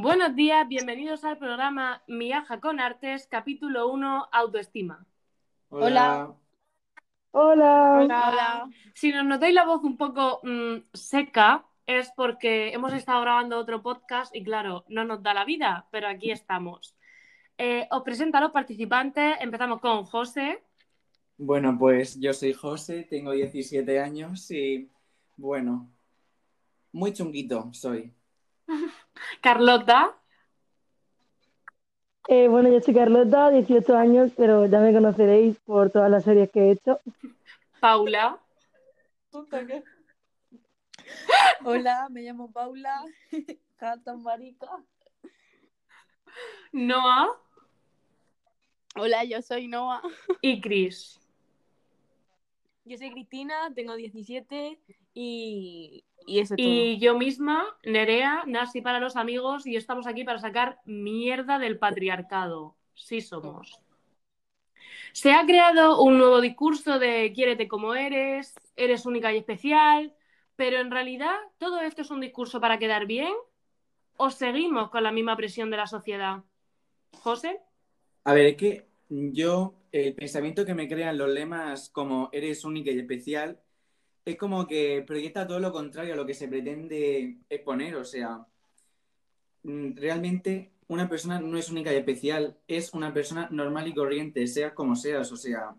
Buenos días, bienvenidos al programa Miaja con Artes, capítulo 1, Autoestima. Hola. Hola. Hola. Si nos notáis la voz un poco mm, seca, es porque hemos estado grabando otro podcast y claro, no nos da la vida, pero aquí estamos. Eh, os presento a los participantes, empezamos con José. Bueno, pues yo soy José, tengo 17 años y bueno, muy chunguito soy. Carlota. Eh, bueno, yo soy Carlota, 18 años, pero ya me conoceréis por todas las series que he hecho. Paula. Hola, me llamo Paula, Cata Marica. Noah Hola, yo soy Noah. y Chris. Yo soy Cristina, tengo 17 y, y eso es todo. Y yo misma, Nerea, Nasi para los amigos, y estamos aquí para sacar mierda del patriarcado. Sí somos. Se ha creado un nuevo discurso de quiérete como eres, eres única y especial, pero en realidad todo esto es un discurso para quedar bien o seguimos con la misma presión de la sociedad. José, A ver, es que yo, el pensamiento que me crean los lemas como eres única y especial, es como que proyecta todo lo contrario a lo que se pretende exponer. O sea, mm, realmente una persona no es única y especial, es una persona normal y corriente, seas como seas. O sea,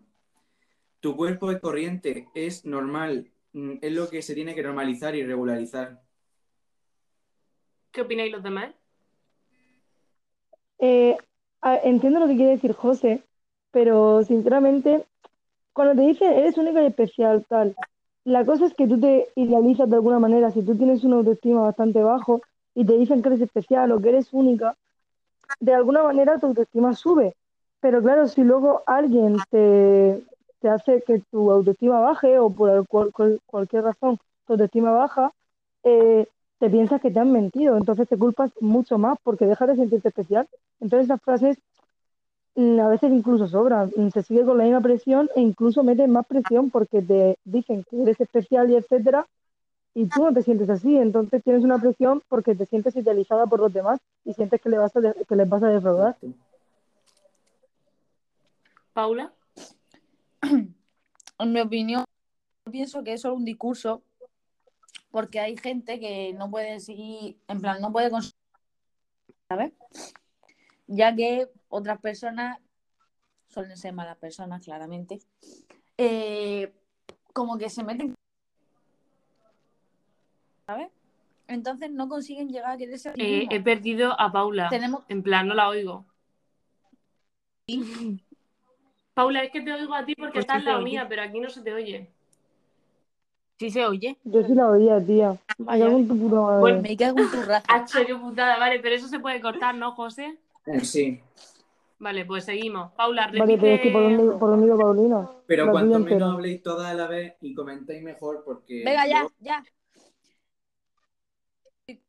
tu cuerpo es corriente, es normal, mm, es lo que se tiene que normalizar y regularizar. ¿qué opináis los demás? Eh, entiendo lo que quiere decir José, pero sinceramente, cuando te dicen eres única y especial, tal, la cosa es que tú te idealizas de alguna manera. Si tú tienes una autoestima bastante bajo y te dicen que eres especial o que eres única, de alguna manera tu autoestima sube. Pero claro, si luego alguien te, te hace que tu autoestima baje o por cual- cual- cualquier razón tu autoestima baja, eh, te piensas que te han mentido, entonces te culpas mucho más porque dejas de sentirte especial. Entonces esas frases a veces incluso sobran, Mm, se sigue con la misma presión e incluso meten más presión porque te dicen que eres especial y etcétera, y tú no te sientes así, entonces tienes una presión porque te sientes idealizada por los demás y sientes que, le vas a de- que les vas a defraudar. Paula, En mi opinión, yo pienso que es solo un discurso porque hay gente que no puede seguir, en plan, no puede ¿sabes? Ya que otras personas, suelen ser malas personas, claramente, eh, como que se meten, ¿sabes? Entonces no consiguen llegar a quererse eh, he perdido a Paula. Tenemos, En plan, no la oigo. Paula, es que te oigo a ti porque Pues estás sí lado oye. mía, pero aquí no se te oye. sí se oye. Yo sí la oía, tía. Me Vaya, cago en tu puta madre. Bueno, me cago en tu raza. Hacho, qué putada. Vale, pero eso se puede cortar, ¿no, José? Eh, sí, Vale, pues seguimos. Paula, Vale, pero es que por repite. dónde, por dónde iba Paulina. pero La cuanto menos entera. habléis todas a la vez y comentéis mejor porque... Venga, ya, yo- ya.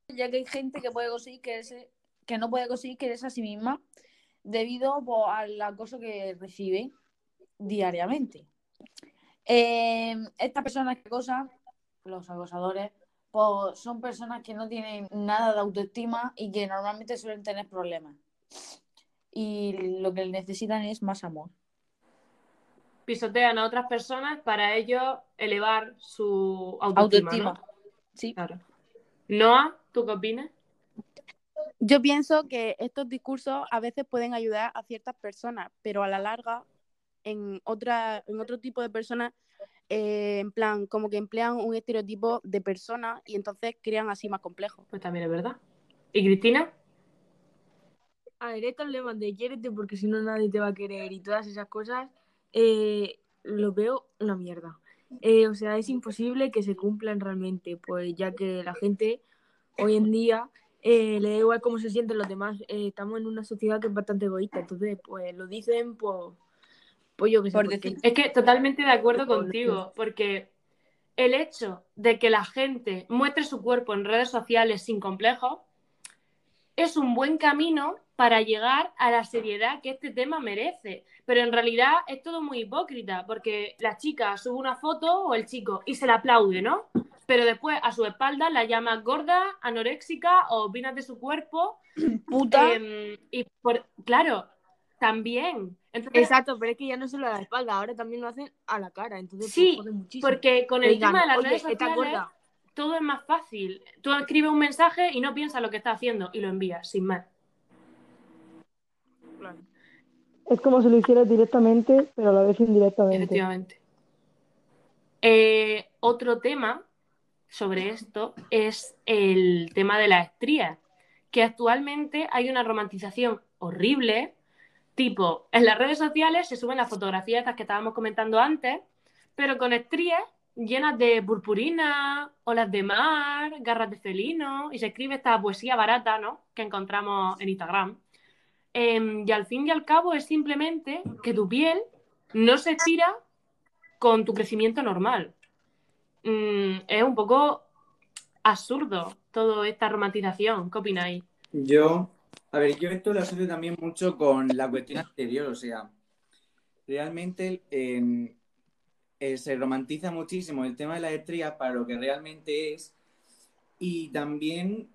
Ya que hay gente que puede conseguir quererse, que no puede conseguir quererse a sí misma debido pues, al acoso que recibe diariamente. Eh, estas personas que acosan, los acosadores, pues son personas que no tienen nada de autoestima y que normalmente suelen tener problemas. Y lo que necesitan es más amor. Pisotean a otras personas para ellos elevar su autoestima. Autoestima. ¿no? Sí. Claro. Noah, ¿tú qué opinas? Yo pienso que estos discursos a veces pueden ayudar a ciertas personas, pero a la larga, en otra, en otro tipo de personas, eh, en plan, como que emplean un estereotipo de persona y entonces crean así más complejos. Pues también es verdad. ¿Y Cristina? A ver, estos lemas de quiérete porque si no nadie te va a querer y todas esas cosas, eh, lo veo una mierda. Eh, o sea, es imposible que se cumplan realmente, pues ya que la gente hoy en día eh, le da igual cómo se sienten los demás. Estamos en una sociedad que es bastante egoísta, entonces pues lo dicen pues, pues yo qué sé. Por porque- decir. Es que totalmente de acuerdo contigo, porque el hecho de que la gente muestre su cuerpo en redes sociales sin complejos es un buen camino para llegar a la seriedad que este tema merece. Pero en realidad es todo muy hipócrita, porque la chica sube una foto o el chico y se la aplaude, ¿no? pero después a su espalda la llamas gorda, anoréxica o opinas de su cuerpo. Puta. em, y por, claro, también. Entonces, Exacto, pero es que ya no solo a la espalda, ahora también lo hacen a la cara, entonces Sí, porque con el tema de las "Oye, redes está sociales gorda". Todo es más fácil. Tú escribes un mensaje y no piensas lo que estás haciendo y lo envías, sin más. Claro. Es como si lo hicieras directamente, pero a la vez indirectamente. Efectivamente. Eh, otro tema sobre esto es el tema de las estrías, que actualmente hay una romantización horrible, tipo, en las redes sociales se suben las fotografías estas que estábamos comentando antes, pero con estrías llenas de purpurina, olas de mar, garras de felino, y se escribe esta poesía barata, ¿no? Que encontramos en Instagram. Em, y al fin y al cabo es simplemente que tu piel no se estira con tu crecimiento normal. Mm, es un poco absurdo toda esta romantización. ¿Qué opináis? Yo, a ver, yo esto lo asocio también mucho con la cuestión anterior, o sea, realmente eh, eh, se romantiza muchísimo el tema de las estrías para lo que realmente es y también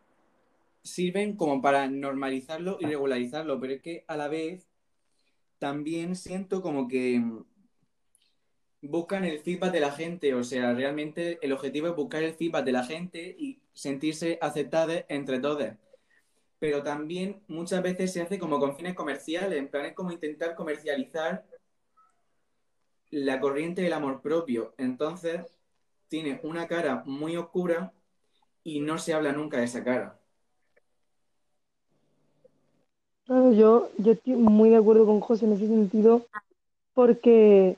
sirven como para normalizarlo y regularizarlo, pero es que a la vez también siento como que buscan el feedback de la gente, o sea, realmente el objetivo es buscar el feedback de la gente y sentirse aceptadas entre todos. Pero también muchas veces se hace como con fines comerciales, en plan es como intentar comercializar la corriente del amor propio. Entonces, tiene una cara muy oscura y no se habla nunca de esa cara. Claro, yo, yo estoy muy de acuerdo con José en ese sentido, porque,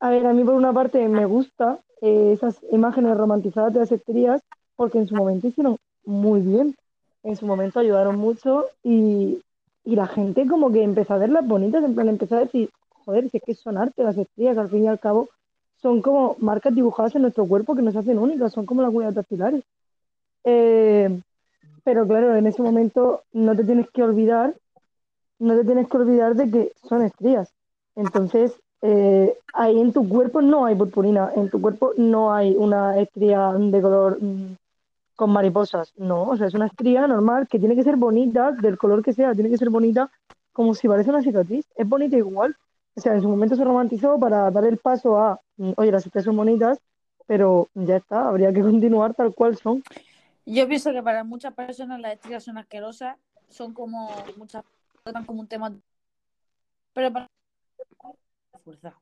a ver, a mí por una parte me gusta eh, esas imágenes romantizadas de las estrías, porque en su momento hicieron muy bien, en su momento ayudaron mucho y, y la gente como que empezó a verlas bonitas, en plan empezó a decir, joder, si es que son arte las estrías, al fin y al cabo son como marcas dibujadas en nuestro cuerpo que nos hacen únicas, son como las huellas dactilares. Eh, pero claro, en ese momento no te tienes que olvidar, no te tienes que olvidar de que son estrías. Entonces, eh, ahí en tu cuerpo no hay purpurina, en tu cuerpo no hay una estría de color mm, con mariposas, no, o sea, es una estría normal que tiene que ser bonita, del color que sea, tiene que ser bonita como si parece una cicatriz, es bonita igual. O sea, en su momento se romantizó para dar el paso a, oye, las estrías son bonitas, pero ya está, habría que continuar tal cual son. Yo pienso que para muchas personas las estrías son asquerosas, son como muchas tratan como un tema, pero para fuerza.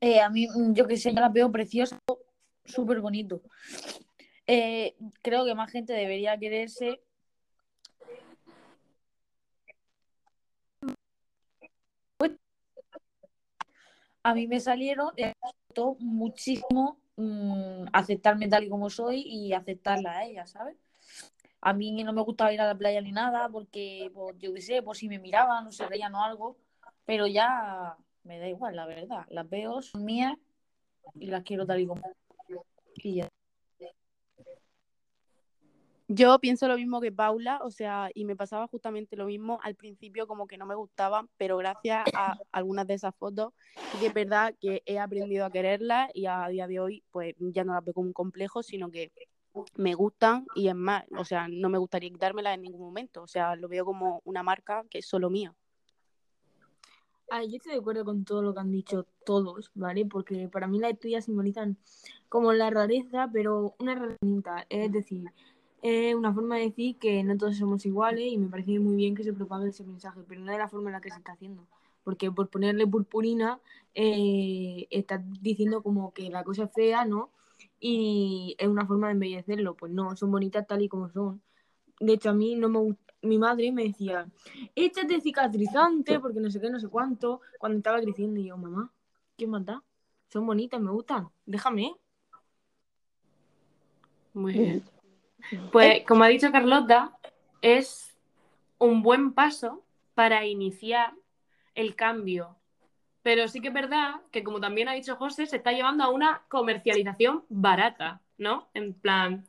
Eh, a mí, mm, yo que sé, yo las veo preciosas, súper bonito. Eh, creo que más gente debería quererse. A mí me salieron, eh, me costó muchísimo mm, aceptarme tal y como soy y aceptarla a ella, ¿sabes? A mí no me gustaba ir a la playa ni nada porque, pues, yo qué sé, por si me miraban o se reían o algo, pero ya me da igual, la verdad. Las veo, son mías y las quiero tal y como. Y ya. Yo pienso lo mismo que Paula, o sea, y me pasaba justamente lo mismo al principio, como que no me gustaban, pero gracias a algunas de esas fotos, sí que es verdad que he aprendido a quererlas y a día de hoy, pues ya no las veo como un complejo, sino que me gustan y es más, o sea, no me gustaría quitármelas en ningún momento, o sea, lo veo como una marca que es solo mía. Ah, yo estoy de acuerdo con todo lo que han dicho todos, ¿vale? Porque para mí las estrellas simbolizan como la rareza, pero una herramienta, es decir, es una forma de decir que no todos somos iguales y me parece muy bien que se propague ese mensaje, pero no de la forma en la que se está haciendo. Porque por ponerle purpurina, eh, estás diciendo como que la cosa es fea, ¿no? Y es una forma de embellecerlo. Pues no, son bonitas tal y como son. De hecho, a mí no me gusta. Mi madre me decía, échate cicatrizante porque no sé qué, no sé cuánto, cuando estaba creciendo. Y yo, mamá, ¿qué más da? Son bonitas, me gustan. Déjame. Muy bien. Pues, como ha dicho Carlota, es un buen paso para iniciar el cambio. Pero sí que es verdad que, como también ha dicho José, se está llevando a una comercialización barata, ¿no? En plan,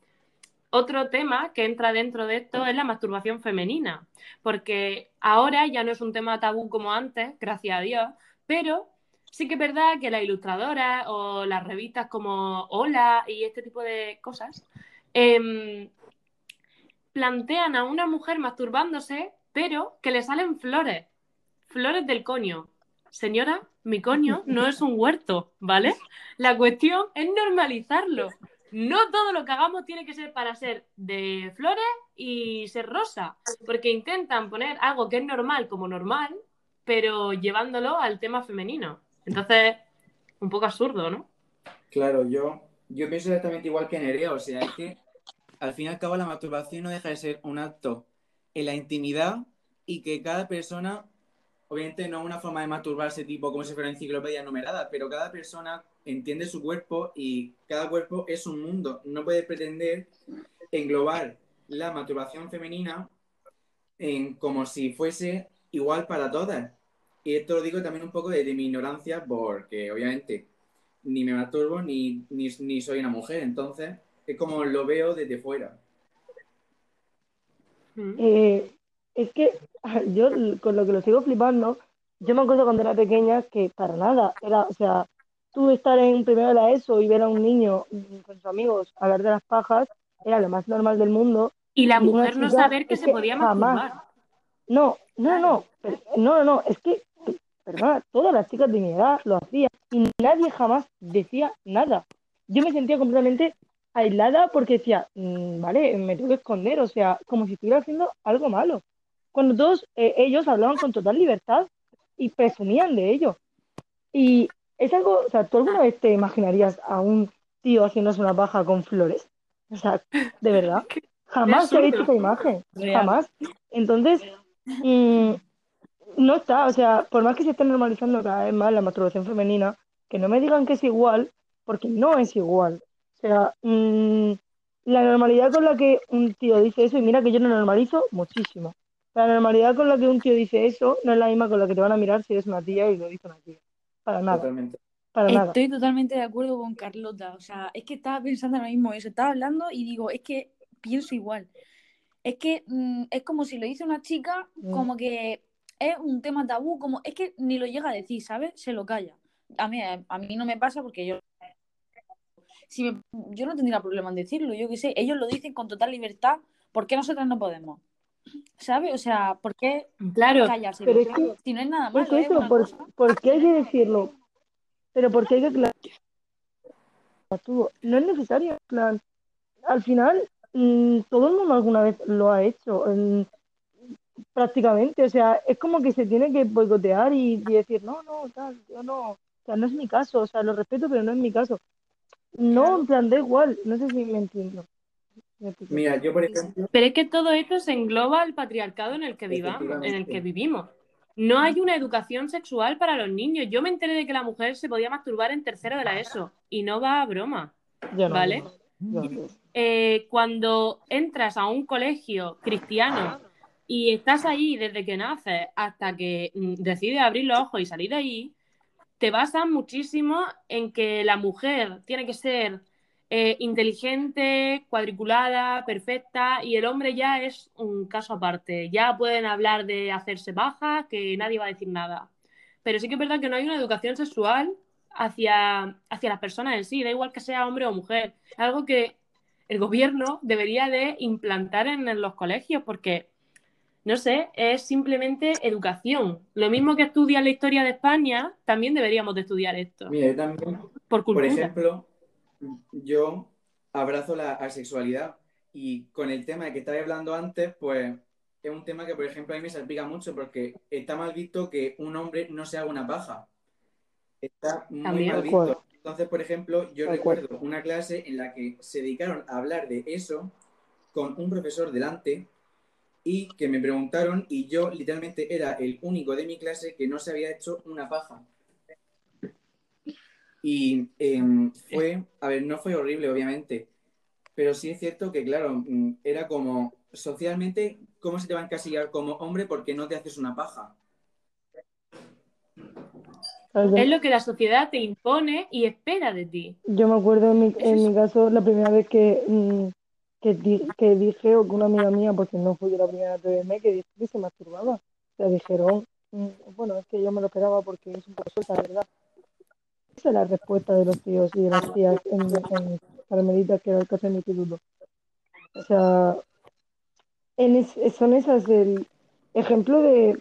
otro tema que entra dentro de esto es la masturbación femenina, porque ahora ya no es un tema tabú como antes, gracias a Dios, pero sí que es verdad que las ilustradoras o las revistas como Hola y este tipo de cosas em, plantean a una mujer masturbándose, pero que le salen flores, flores del coño. Señora, mi coño no es un huerto, ¿vale? La cuestión es normalizarlo. No todo lo que hagamos tiene que ser para ser de flores y ser rosa, porque intentan poner algo que es normal como normal, pero llevándolo al tema femenino. Entonces, un poco absurdo, ¿no? Claro, yo, yo pienso exactamente igual que Nerea, o sea, es que al fin y al cabo la masturbación no deja de ser un acto en la intimidad y que cada persona, obviamente no una forma de masturbarse tipo como si fuera enciclopedia numerada, pero cada persona entiende su cuerpo y cada cuerpo es un mundo. No puede pretender englobar la masturbación femenina en como si fuese igual para todas. Y esto lo digo también un poco de, mi ignorancia, porque obviamente ni me masturbo ni, ni, ni, soy una mujer, entonces es como lo veo desde fuera. Eh, es que yo con lo que lo sigo flipando, yo me acuerdo cuando era pequeña que para nada, era, o sea, tú estar en primero de la ESO y ver a un niño con sus amigos hablar de las pajas era lo más normal del mundo. Y la mujer no saber que se podía masturbar. No, no, no, no, no, es que perdona, todas las chicas de mi edad lo hacían y nadie jamás decía nada. Yo me sentía completamente aislada porque decía, mm, vale, me tengo que esconder, o sea, como si estuviera haciendo algo malo. Cuando todos eh, ellos hablaban con total libertad y presumían de ello. Y es algo, o sea, ¿tú alguna vez te imaginarías a un tío haciéndose una paja con flores? O sea, de verdad. Jamás he visto esa imagen. Jamás. Entonces, mm, no está, o sea, por más que se esté normalizando cada vez más la masturbación femenina, que no me digan que es igual, porque no es igual. O sea, mm, la normalidad con la que un tío dice eso, y mira que yo no normalizo muchísimo. La normalidad con la que un tío dice eso no es la misma con la que te van a mirar si eres una tía y lo dice una tía. Para nada. Totalmente. Para nada. Estoy totalmente de acuerdo con Carlota. O sea, es que estaba pensando ahora mismo eso. Estaba hablando y digo, es que pienso igual. Es que mm, es como si lo dice una chica, Mm. como que es un tema tabú, como es que ni lo llega a decir, ¿sabes? Se lo calla. A mí, a mí no me pasa porque yo si me- yo no tendría problema en decirlo, yo qué sé, ellos lo dicen con total libertad, ¿por qué nosotras no podemos? ¿Sabes? O sea, ¿por qué Claro, callarse? Pero es que- si no es nada malo, es eso, una por, cosa. ¿por qué hay que decirlo? Pero ¿por qué hay que aclarar? No es necesario, en plan, al final mm, todo el mundo alguna vez lo ha hecho, prácticamente, o sea, es como que se tiene que boicotear y, y decir, no, no, tal, yo no, o sea, no es mi caso, o sea, lo respeto, pero no es mi caso. No, en plan, da igual, no sé si me entiendo. Mira, yo por ejemplo, pero es que todo esto se engloba al patriarcado en el que vivamos, en el que vivimos. No hay una educación sexual para los niños. Yo me enteré de que la mujer se podía masturbar en tercero de la ESO y no va a broma. No, ¿Vale? no. eh, cuando entras a un colegio cristiano y estás ahí desde que naces hasta que mm, decides abrir los ojos y salir de ahí, te basan muchísimo en que la mujer tiene que ser eh, inteligente, cuadriculada, perfecta, y el hombre ya es un caso aparte. Ya pueden hablar de hacerse bajas, que nadie va a decir nada. Pero sí que es verdad que no hay una educación sexual hacia, hacia las personas en sí, da igual que sea hombre o mujer. Algo que el gobierno debería de implantar en los colegios porque, no sé, es simplemente educación. Lo mismo que estudian la historia de España, también deberíamos de estudiar esto, mira, yo también por Por cultura. ejemplo, yo abrazo la asexualidad y con el tema de que estaba hablando antes, pues es un tema que, por ejemplo, a mí me salpica mucho porque está mal visto que un hombre no se haga una paja. Está muy También. mal acuerdo. visto. Entonces, por ejemplo, yo De acuerdo. recuerdo una clase en la que se dedicaron a hablar de eso con un profesor delante y que me preguntaron y yo literalmente era el único de mi clase que no se había hecho una paja. Y em, fue, a ver, no fue horrible, obviamente, pero sí es cierto que, claro, mm, era como, socialmente, ¿cómo se te va a encasillar como hombre porque no te haces una paja? Es lo que la sociedad te impone y espera de ti. Yo me acuerdo en mi caso, la primera vez que, mm, que, di- que dije, o que una amiga mía, porque no fui yo la primera atreverme, que dijo que se masturbaba. O sea, dijeron, mm, bueno, es que yo me lo esperaba porque es un poco suelta, la verdad. sé las respuestas de los tíos y de las tías en, en Carmelita, que era el caso de mi instituto. O sea, es- son esas el ejemplo de,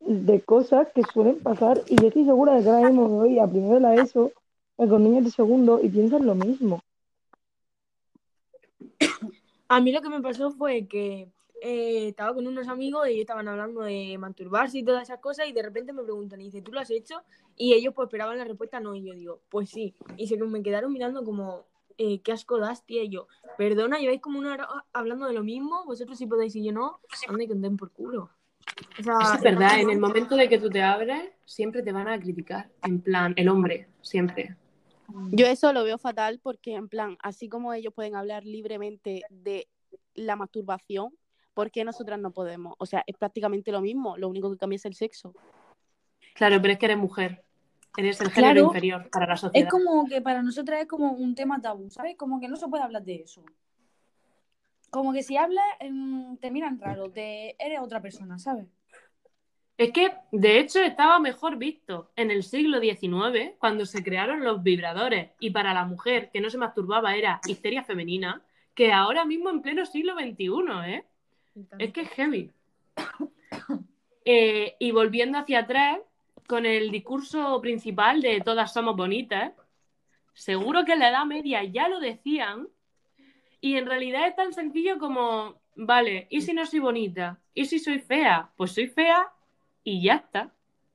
de cosas que suelen pasar y yo estoy segura de que ahora mismo me voy a primero la ESO con niños de segundo y piensan lo mismo. A mí lo que me pasó fue que eh, estaba con unos amigos y estaban hablando de masturbarse y todas esas cosas y de repente me preguntan y dice, ¿tú lo has hecho? Y ellos pues esperaban la respuesta no y yo digo, pues sí. Y se me quedaron mirando como, eh, qué asco das, tía. Y yo, perdona, lleváis como una hora hablando de lo mismo, vosotros sí podéis y yo no, anda y que den por culo. O sea, es verdad, en el momento de que tú te abres, siempre te van a criticar. En plan, el hombre, siempre. Yo eso lo veo fatal porque, en plan, así como ellos pueden hablar libremente de la masturbación, ¿por qué nosotras no podemos? O sea, es prácticamente lo mismo, lo único que cambia es el sexo. Claro, pero es que eres mujer. Eres el género Claro. inferior para la sociedad. Es como que para nosotras es como un tema tabú, ¿sabes? Como que no se puede hablar de eso. Como que si hablas, em, te miran raro, te... eres otra persona, ¿sabes? Es que, de hecho, estaba mejor visto en el siglo XIX, cuando se crearon los vibradores, y para la mujer que no se masturbaba era histeria femenina, que ahora mismo en pleno siglo XXI, ¿eh? Es que es heavy. Eh, y volviendo hacia atrás, con el discurso principal de todas somos bonitas, seguro que en la Edad Media ya lo decían, y en realidad es tan sencillo como, vale, ¿y si no soy bonita? ¿Y si soy fea? Pues soy fea y ya está.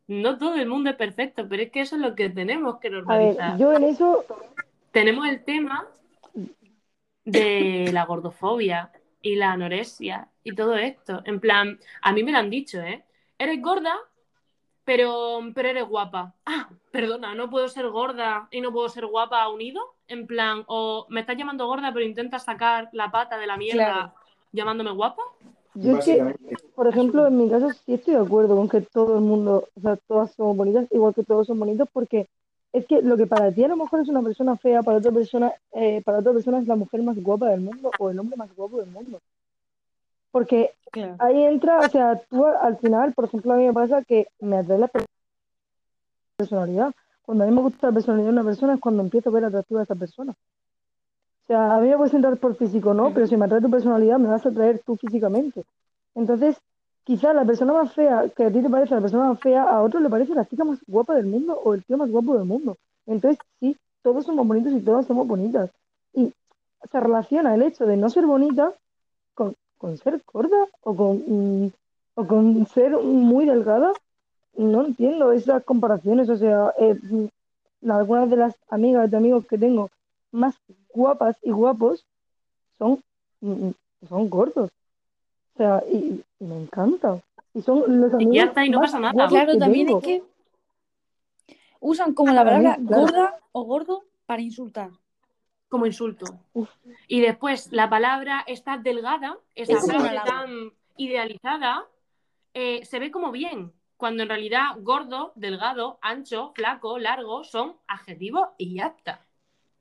No todo el mundo es perfecto, pero es que eso es lo que tenemos que A ver, normalizar. yo en eso, Tenemos el tema de la gordofobia y la anorexia y todo esto. En plan, a mí me lo han dicho, ¿eh? Eres gorda, pero, pero eres guapa. Ah, perdona, no puedo ser gorda y no puedo ser guapa unido. En plan, o me estás llamando gorda, pero intentas sacar la pata de la mierda Claro. llamándome guapa. Yo es que, por ejemplo, en mi caso sí estoy de acuerdo con que todo el mundo, o sea, todas somos bonitas, igual que todos son bonitos, porque es que lo que para ti a lo mejor es una persona fea, para otra persona, eh, para otra persona es la mujer más guapa del mundo o el hombre más guapo del mundo. Porque Claro. ahí entra, o sea, tú al final, por ejemplo, a mí me pasa que me atrae la per- personalidad. Cuando a mí me gusta la personalidad de una persona es cuando empiezo a ver atractiva a esa persona. Sea, a mí me puedes entrar por físico, ¿no? Pero si me atrae tu personalidad, me vas a atraer tú físicamente. Entonces, quizá la persona más fea, que a ti te parece la persona más fea, a otro le parece la chica más guapa del mundo o el tío más guapo del mundo. Entonces, sí, todos somos bonitos y todas somos bonitas. Y se relaciona el hecho de no ser bonita con, con ser gorda o con, mm, o con ser muy delgada. No entiendo esas comparaciones. O sea, eh, mm, algunas de las amigas de amigos que tengo más guapas y guapos son, mm, son gordos. O sea, y, y me encanta. Y son los Y amigos ya está, y no pasa nada. Claro, también tengo. es que usan como la Para mí, palabra claro. gorda o gordo para insultar. como insulto. Uf. Y después la palabra está delgada, esa Es frase tan idealizada, eh, se ve como bien, cuando en realidad gordo, delgado, ancho, flaco, largo son adjetivos y ya está.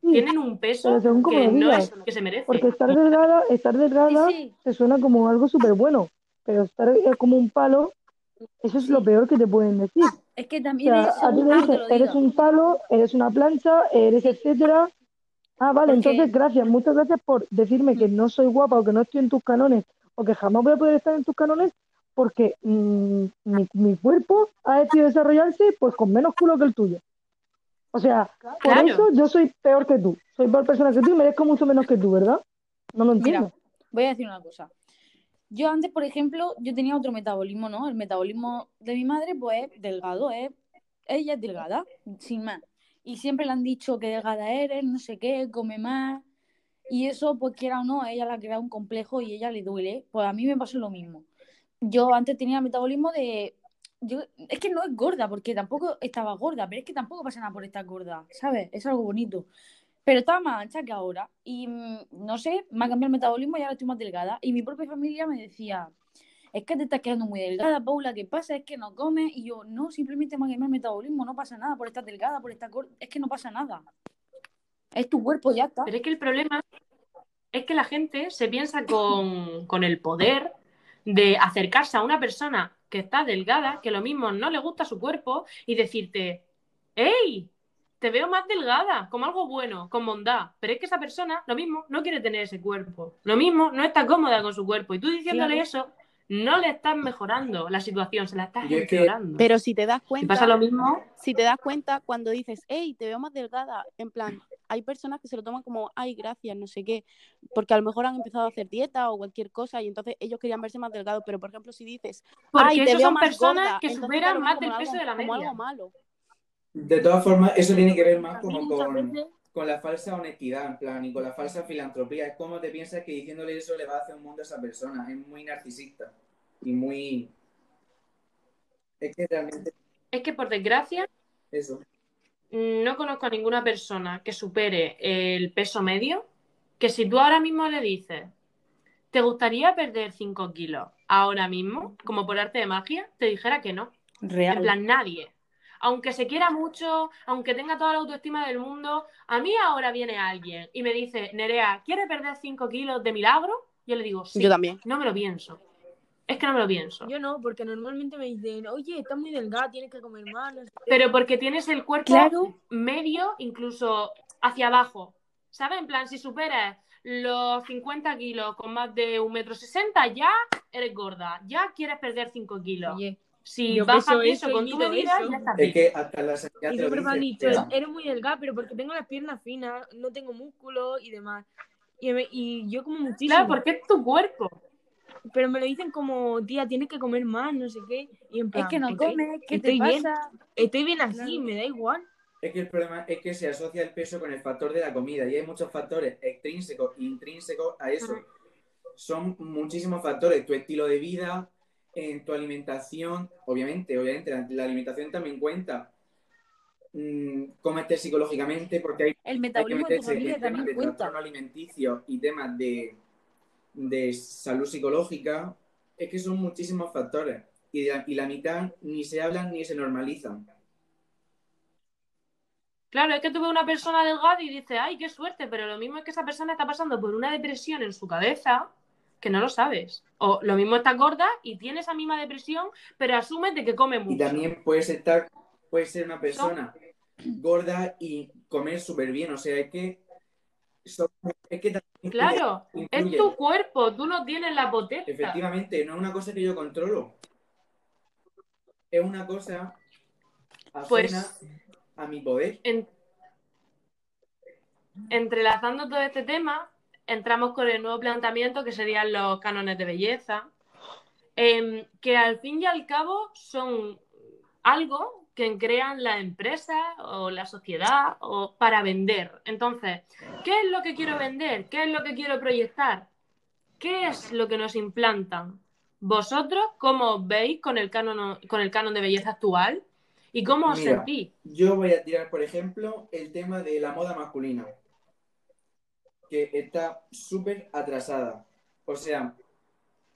Tienen un peso que lo no es que se merece. Porque estar delgada, estar delgada Sí, sí. te suena como algo súper bueno, pero estar eh, como un palo, eso es lo peor que te pueden decir. Es que O también sea, es a ti te dicen, lo eres un palo, eres una plancha, eres etcétera. Ah, vale, Porque- entonces gracias, muchas gracias por decirme que no soy guapa o que no estoy en tus canones o que jamás voy a poder estar en tus canones porque mm, mi, mi cuerpo ha decidido desarrollarse pues con menos culo que el tuyo. O sea, por eso yo soy peor que tú, soy peor persona que tú y merezco mucho menos que tú, ¿verdad? No lo entiendo. Mira, voy a decir una cosa. Yo antes, por ejemplo, yo tenía otro metabolismo, ¿no? El metabolismo de mi madre, pues, es delgado, ¿eh? Ella es delgada, sin más. Y siempre le han dicho que delgada eres, no sé qué, come más. Y eso, pues, quiera o no, a ella le ha creado un complejo y a ella le duele. Pues a mí me pasó lo mismo. Yo antes tenía metabolismo de... Yo, es que no es gorda, porque tampoco estaba gorda, pero es que tampoco pasa nada por estar gorda, ¿sabes? Es algo bonito. Pero estaba más ancha que ahora. Y mm, no sé, me ha cambiado el metabolismo y ahora estoy más delgada. Y mi propia familia me decía, es que te estás quedando muy delgada, Paula, ¿qué pasa? Es que no comes. Y yo, no, simplemente me ha cambiado el metabolismo, no pasa nada por estar delgada, por estar gorda. Es que no pasa nada. Es tu cuerpo, ya está. Pero es que el problema es que la gente se piensa con, con el poder de acercarse a una persona que está delgada, que lo mismo no le gusta su cuerpo, y decirte, ¡Ey! te veo más delgada, como algo bueno, con bondad. Pero es que esa persona, lo mismo, no quiere tener ese cuerpo. Lo mismo, no está cómoda con su cuerpo. Y tú diciéndole Claro. eso, no le estás mejorando la situación, se la estás es que-. Pero si te das cuenta, pasa lo mismo, si te das cuenta cuando dices, hey, te veo más delgada, en plan, hay personas que se lo toman como, ay, gracias, no sé qué, porque a lo mejor han empezado a hacer dieta o cualquier cosa y entonces ellos querían verse más delgados, pero por ejemplo, si dices, porque ay, te veo son más personas gorda, que superan más como del algo- peso de la como media. algo malo. De todas formas, eso tiene que ver más como con, veces- con la falsa honestidad, en plan, y con la falsa filantropía. Es como te piensas que diciéndole eso le va a hacer un mundo a esa persona. Es muy narcisista y muy... Es que realmente Es que por desgracia, eso. no conozco a ninguna persona que supere el peso medio, que si tú ahora mismo le dices, ¿te gustaría perder 5 kilos ahora mismo, como por arte de magia? Te dijera que no. En Real. plan, nadie. Aunque se quiera mucho, aunque tenga toda la autoestima del mundo, a mí ahora viene alguien y me dice, Nerea, ¿quieres perder 5 kilos de milagro? Yo le digo, sí, Yo también. no me lo pienso. Es que no me lo pienso. Yo no, porque normalmente me dicen, oye, estás muy delgada, tienes que comer más. no sé qué". Pero porque tienes el cuerpo Claro. medio, incluso hacia abajo. ¿Sabes? En plan, si superas los 50 kilos con más de un metro sesenta, ya eres gorda. Ya quieres perder 5 kilos. Oye, Si yo peso de eso con tu medida, eso. ya estás Es que hasta la sanidad y te lo siempre me han dice. dicho, eres muy delgada, pero porque tengo las piernas finas, no tengo músculo y demás. Y, me- y yo como muchísimo. Claro, porque es tu cuerpo. Pero me lo dicen como, tía, tienes que comer más, no sé qué. Y en Es plan, que no comes, ¿qué te Estoy bien. pasa? Estoy bien así, Claro. me da igual. Es que el problema es que se asocia el peso con el factor de la comida y hay muchos factores extrínsecos e intrínsecos a eso. Son muchísimos factores, tu estilo de vida, en tu alimentación, obviamente, obviamente la, la alimentación también cuenta. Mm, cómo estés psicológicamente, porque hay, El hay que metabolismo de tu meterse familia en temas de también cuenta. trastorno alimenticio y temas de, de salud psicológica, es que son muchísimos factores y, la- y la mitad ni se hablan ni se normalizan. Claro, es que tú ves una persona delgada y dices, ay, qué suerte, pero lo mismo es que esa persona está pasando por una depresión en su cabeza que no lo sabes. O lo mismo está gorda y tiene esa misma depresión, pero asumes de que come mucho. Y también puedes estar, puedes ser una persona gorda y comer súper bien. O sea, es que, son- es que también Claro, es tu cuerpo, tú no tienes la potestad. Efectivamente, no es una cosa que yo controlo. Es una cosa ajena Pues- a mi poder. En- Entrelazando todo este tema, entramos con el nuevo planteamiento que serían los cánones de belleza, em, que al fin y al cabo son algo que crean la empresa o la sociedad o para vender. Entonces, ¿qué es lo que quiero vender? ¿Qué es lo que quiero proyectar? ¿Qué es lo que nos implantan? ¿Vosotros cómo os veis con el canon, con el canon de belleza actual? ¿Y cómo os Mira. sentís? Yo voy a tirar, por ejemplo, el tema de la moda masculina, que está súper atrasada. O sea,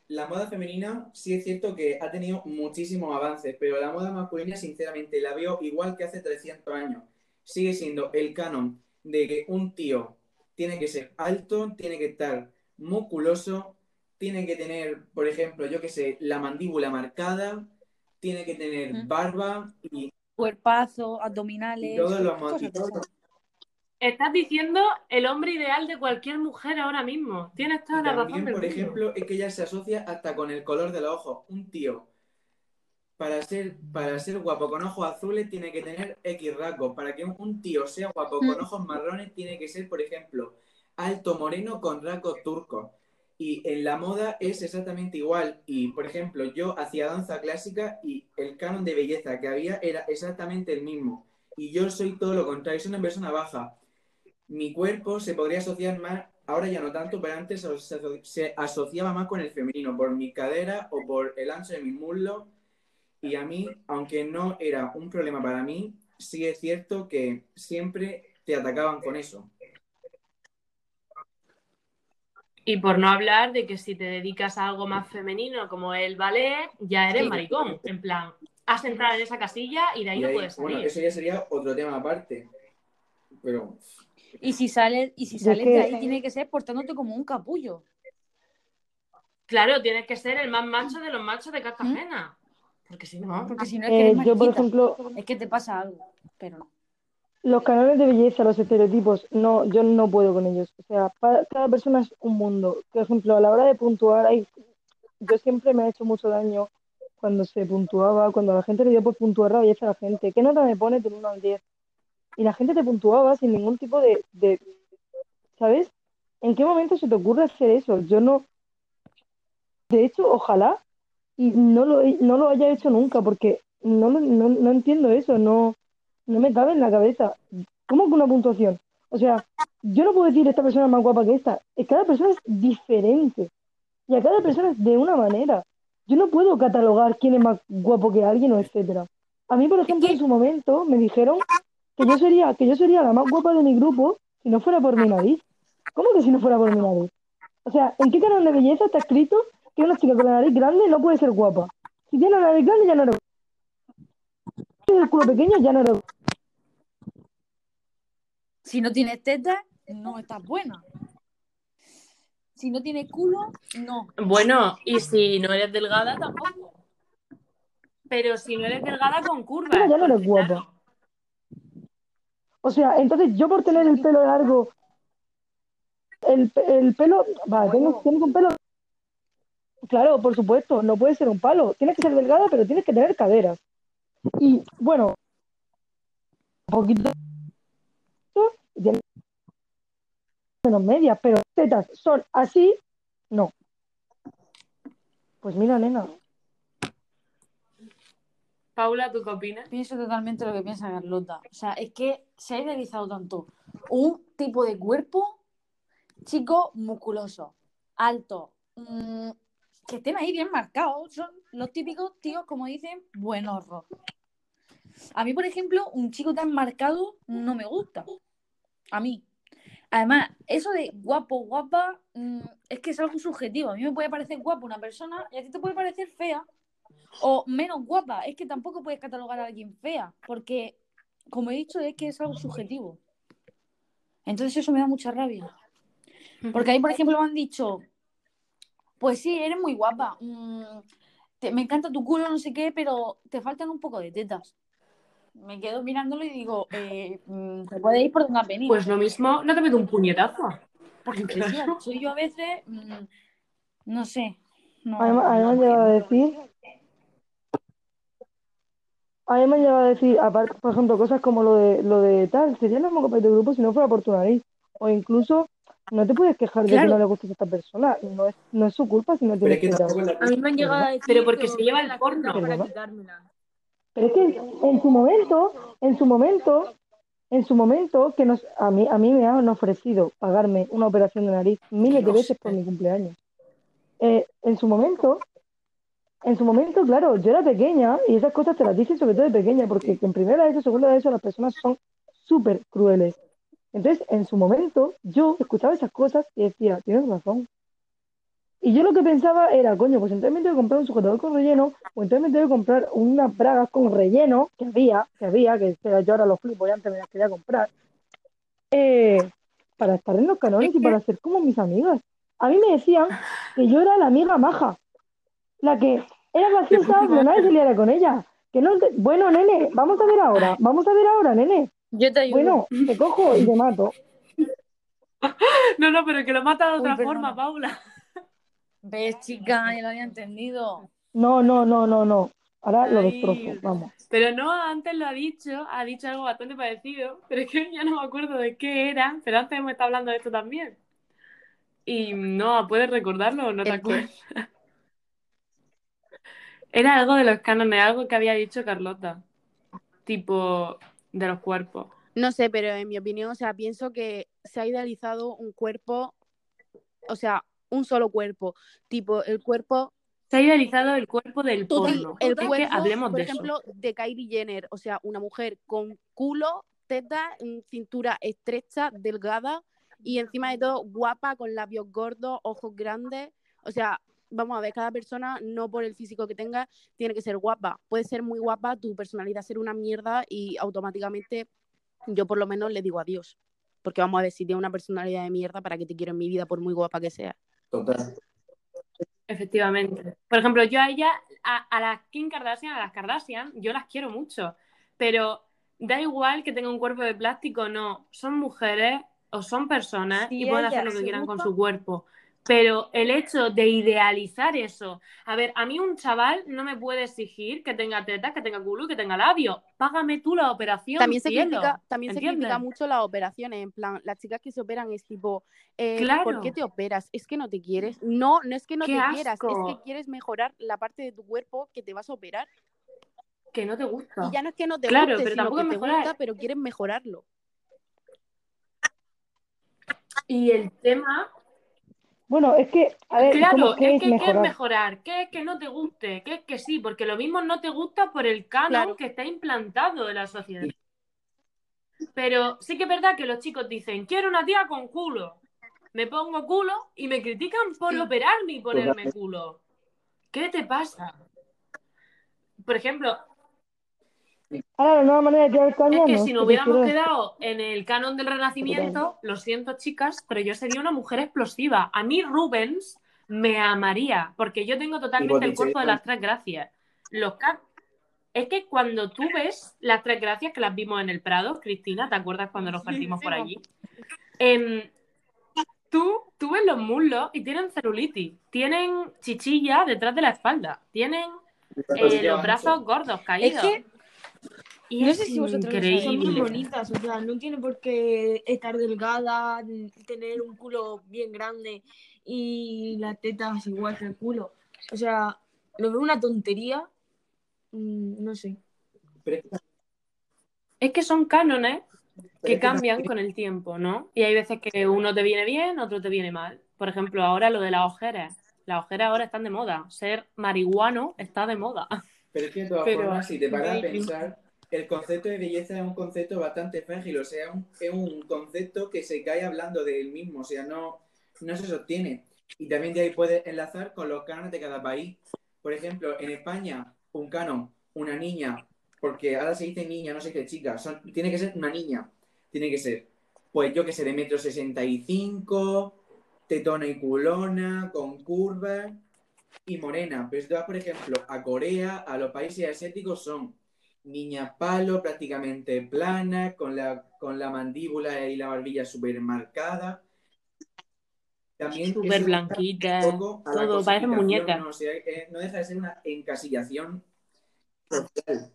la moda femenina sí es cierto que ha tenido muchísimos avances, pero la moda masculina, sinceramente, la veo igual que hace 300 años. Sigue siendo el canon de que un tío tiene que ser alto, tiene que estar musculoso, tiene que tener, por ejemplo, yo que sé, la mandíbula marcada, tiene que tener barba y Cuerpazo, abdominales. y todos los cosas y de todos esas. Estás diciendo el hombre ideal de cualquier mujer ahora mismo. Tienes toda Y la razón del por mundo. ejemplo, es que ya se asocia hasta con el color de los ojos. Un tío, para ser, para ser guapo con ojos azules, tiene que tener X rasgos. Para que un, un tío sea guapo con Mm. ojos marrones, tiene que ser, por ejemplo, alto moreno con rasgos turcos. Y en la moda es exactamente igual. Y, por ejemplo, yo hacía danza clásica y el canon de belleza que había era exactamente el mismo. Y yo soy todo lo contrario, soy una persona baja. Mi cuerpo se podría asociar más, ahora ya no tanto, pero antes se, aso- se asociaba más con el femenino, por mi cadera o por el ancho de mis muslos. Y a mí, aunque no era un problema para mí, sí es cierto que siempre te atacaban con eso. Y por no hablar de que si te dedicas a algo más femenino como el ballet, ya eres Sí. maricón. En plan, has entrado en esa casilla y de ahí Y no ahí, puedes bueno, salir. eso ya sería otro tema aparte. Pero Y si sales, y si sales de ahí, tiene que ser portándote como un capullo. Claro, tienes que ser el más macho de los machos de ¿Mm? Cartagena. Porque si no, Porque si no es que Eh, eres yo, por ejemplo, Es que te pasa algo. Pero no. los canales de belleza, los estereotipos, no, yo no puedo con ellos. O sea, cada persona es un mundo. Por ejemplo, a la hora de puntuar, hay, yo siempre me he hecho mucho daño cuando se puntuaba, cuando la gente le dio por puntuar la belleza a la gente. ¿Qué nota me pone del 1 al 10? Y la gente te puntuaba sin ningún tipo de, de, ¿sabes? ¿En qué momento se te ocurre hacer eso? Yo no, de hecho, ojalá y no lo, no lo haya hecho nunca porque no, no, no entiendo eso, no, no me cabe en la cabeza. ¿Cómo que una puntuación? O sea, yo no puedo decir esta persona es más guapa que esta. Es- Cada persona es diferente y a cada persona es de una manera. Yo no puedo catalogar quién es más guapo que alguien o etcétera. A mí, por ejemplo, en su momento me dijeron que yo sería, que yo sería la más guapa de mi grupo si no fuera por mi nariz. ¿Cómo que si no fuera por mi nariz? O sea, ¿en qué canal de belleza está escrito que una chica con la nariz grande no puede ser guapa? Si tiene la nariz grande ya no eres guapa. Si tienes el culo pequeño ya no eres guapa. Si no tienes tetas, no estás buena. Si no tienes culo, no. Bueno, y si no eres delgada, tampoco. Pero si no eres delgada con curvas. Ya no eres guapa. O sea, entonces yo por tener el pelo largo, el, el pelo, va, tengo, tienes un pelo, claro, por supuesto, no puede ser un palo, tienes que ser delgada, pero tienes que tener caderas. Y bueno, un poquito, menos medias, pero tetas son así, no. Pues mira, nena, Paula, ¿tú qué opinas? Pienso totalmente lo que piensa Carlota. O sea, es que se ha idealizado tanto un tipo de cuerpo, chico, musculoso, alto, mm, que estén ahí bien marcados. Son los típicos tíos, como dicen, buenos rojos. A mí, por ejemplo, un chico tan marcado no me gusta. A mí. Además, eso de guapo, guapa, mm, es que es algo subjetivo. A mí me puede parecer guapo una persona y a ti te puede parecer fea o menos guapa. Es que tampoco puedes catalogar a alguien fea, porque, como he dicho, es que es algo subjetivo. Entonces eso me da mucha rabia. Porque ahí, por ejemplo, me han dicho, pues sí, eres muy guapa, mm, te- me encanta tu culo, no sé qué, pero te faltan un poco de tetas. Me quedo mirándolo y digo, eh, mm, te puedes ir por donde has venido. Pues lo mismo, no te meto un puñetazo. Porque claro. sí, soy yo a veces, mm, no sé. No, además, además no a decir, a mí me han llegado a decir, aparte, por ejemplo, cosas como lo de, lo de tal, sería el mismo compañero de grupo si no fuera por tu nariz. O incluso, no te puedes quejar de que no le guste a esta persona. No es, no es su culpa si no tienes que A mí me han llegado a decir Pero porque que se lleva el porno. para ¿Verdad? quitármelas. Pero es que en su momento, en su momento, en su momento, que nos, a mí, a mí me han ofrecido pagarme una operación de nariz miles de veces por mi cumpleaños. Eh, en su momento, en su momento, claro, yo era pequeña y esas cosas te las dicen sobre todo de pequeña, porque en primera de eso, segunda de eso, las personas son súper crueles. Entonces, en su momento, yo escuchaba esas cosas y decía, tienes razón. Y yo lo que pensaba era, coño, pues entonces me tengo que comprar un sujetador con relleno, o entonces me tengo que comprar unas bragas con relleno, que había, que había, que yo ahora los flipo y antes me las quería comprar, eh, para estar en los canones Es y para ser como mis amigas. A mí me decían que yo era la amiga maja, la que era graciosa, pero nadie se liara con ella. Que no, te- bueno, nene, vamos a ver ahora, vamos a ver ahora, nene. Yo te ayudo. Bueno, te cojo y te mato. No, no, pero que lo mata de Uy, otra forma, Paula. ¿Ves, chica? Ya lo había entendido. No, no, no, no, no. Ahora lo destrozo, vamos. Pero no, antes lo ha dicho, ha dicho algo bastante parecido, pero es que ya no me acuerdo de qué era, pero antes hemos estado hablando de esto también. Y no, ¿puedes recordarlo o no te ¿El qué? Era algo de los cánones, algo que había dicho Carlota, tipo de los cuerpos. No sé, pero en mi opinión, o sea, pienso que se ha idealizado un cuerpo, o sea, un solo cuerpo, tipo el cuerpo, Se ha idealizado el cuerpo del porno. el Es que cuerpo, hablemos por de eso. ejemplo, de Kylie Jenner, o sea, una mujer con culo, teta, cintura estrecha, delgada y encima de todo guapa, con labios gordos, ojos grandes, o sea, vamos a ver, cada persona, no por el físico que tenga, tiene que ser guapa. Puede ser muy guapa, tu personalidad ser una mierda y automáticamente yo por lo menos le digo adiós. Porque vamos a ver, si tiene una personalidad de mierda, ¿para qué te quiero en mi vida por muy guapa que sea? Total. Efectivamente. Por ejemplo, yo a ella, a, a las Kim Kardashian, a las Kardashian, yo las quiero mucho, pero da igual que tenga un cuerpo de plástico o no, son mujeres o son personas y pueden ella hacer lo que quieran con su cuerpo. Pero el hecho de idealizar eso, a ver, a mí un chaval no me puede exigir que tenga tetas, que tenga culo y que tenga labios. Págame tú la operación. También se cielo. critica, también se critica mucho las operaciones, en plan, las chicas que se operan es tipo, eh, Claro. ¿por qué te operas? ¿Es que no te quieres? No, no es que no ¡Qué te quieras, es que quieres mejorar la parte de tu cuerpo que te vas a operar. Que no te gusta. Y ya no es que no te Claro, guste, pero sino tampoco que te gusta, pero quieres mejorarlo. Y el tema, Bueno, es que, a ver, claro, ¿cómo qué es que ¿qué es mejorar? mejorar? ¿Qué es que no te guste? ¿Qué es que sí? Porque lo mismo no te gusta por el canon Claro. que está implantado en la sociedad. Pero sí que es verdad que los chicos dicen, quiero una tía con culo. Me pongo culo y me critican por Sí. operarme y ponerme culo. ¿Qué te pasa? Por ejemplo, Ahora, la nueva manera de tirar caña, es que no, si nos hubiéramos quedado en el canon del Renacimiento, lo siento chicas, pero yo sería una mujer explosiva. A mí Rubens me amaría, porque yo tengo totalmente el cuerpo de las tres gracias. Los ca- Es que cuando tú ves las tres gracias que las vimos en el Prado, Cristina, ¿te acuerdas cuando nos partimos por allí? Em, tú, tú ves los muslos y tienen celulitis, tienen chichilla detrás de la espalda, tienen eh, los brazos gordos, Es caídos. que Y no es sé si vosotros Son muy bonitas, o sea, no tiene por qué estar delgada, tener un culo bien grande y las tetas igual que el culo. O sea, lo veo una tontería, mm, no sé. Pero Es que son cánones que es que cambian con el tiempo, ¿no? Y hay veces que uno te viene bien, otro te viene mal. Por ejemplo, ahora lo de las ojeras. Las ojeras ahora están de moda. Ser marihuano está de moda. Pero es que de todas Pero- formas, si te paras a pensar, el concepto de belleza es un concepto bastante frágil, o sea, un- es un concepto que se cae hablando de él mismo, o sea, no, no se sostiene. Y también de ahí puedes enlazar con los cánones de cada país. Por ejemplo, en España, un canon, una niña, porque ahora se dice niña, no se dice chica, tiene que ser una niña, tiene que ser, pues yo que sé, de metro sesenta y cinco, tetona y culona, con curvas y morena. Pero si te vas, por ejemplo, a Corea, a los países asiáticos son niñas palo, prácticamente planas, con la, con la mandíbula y la barbilla súper marcada. También Súper blanquita. Todo, parece muñeca. ¿no? O sea, eh, no deja de ser una encasillación social.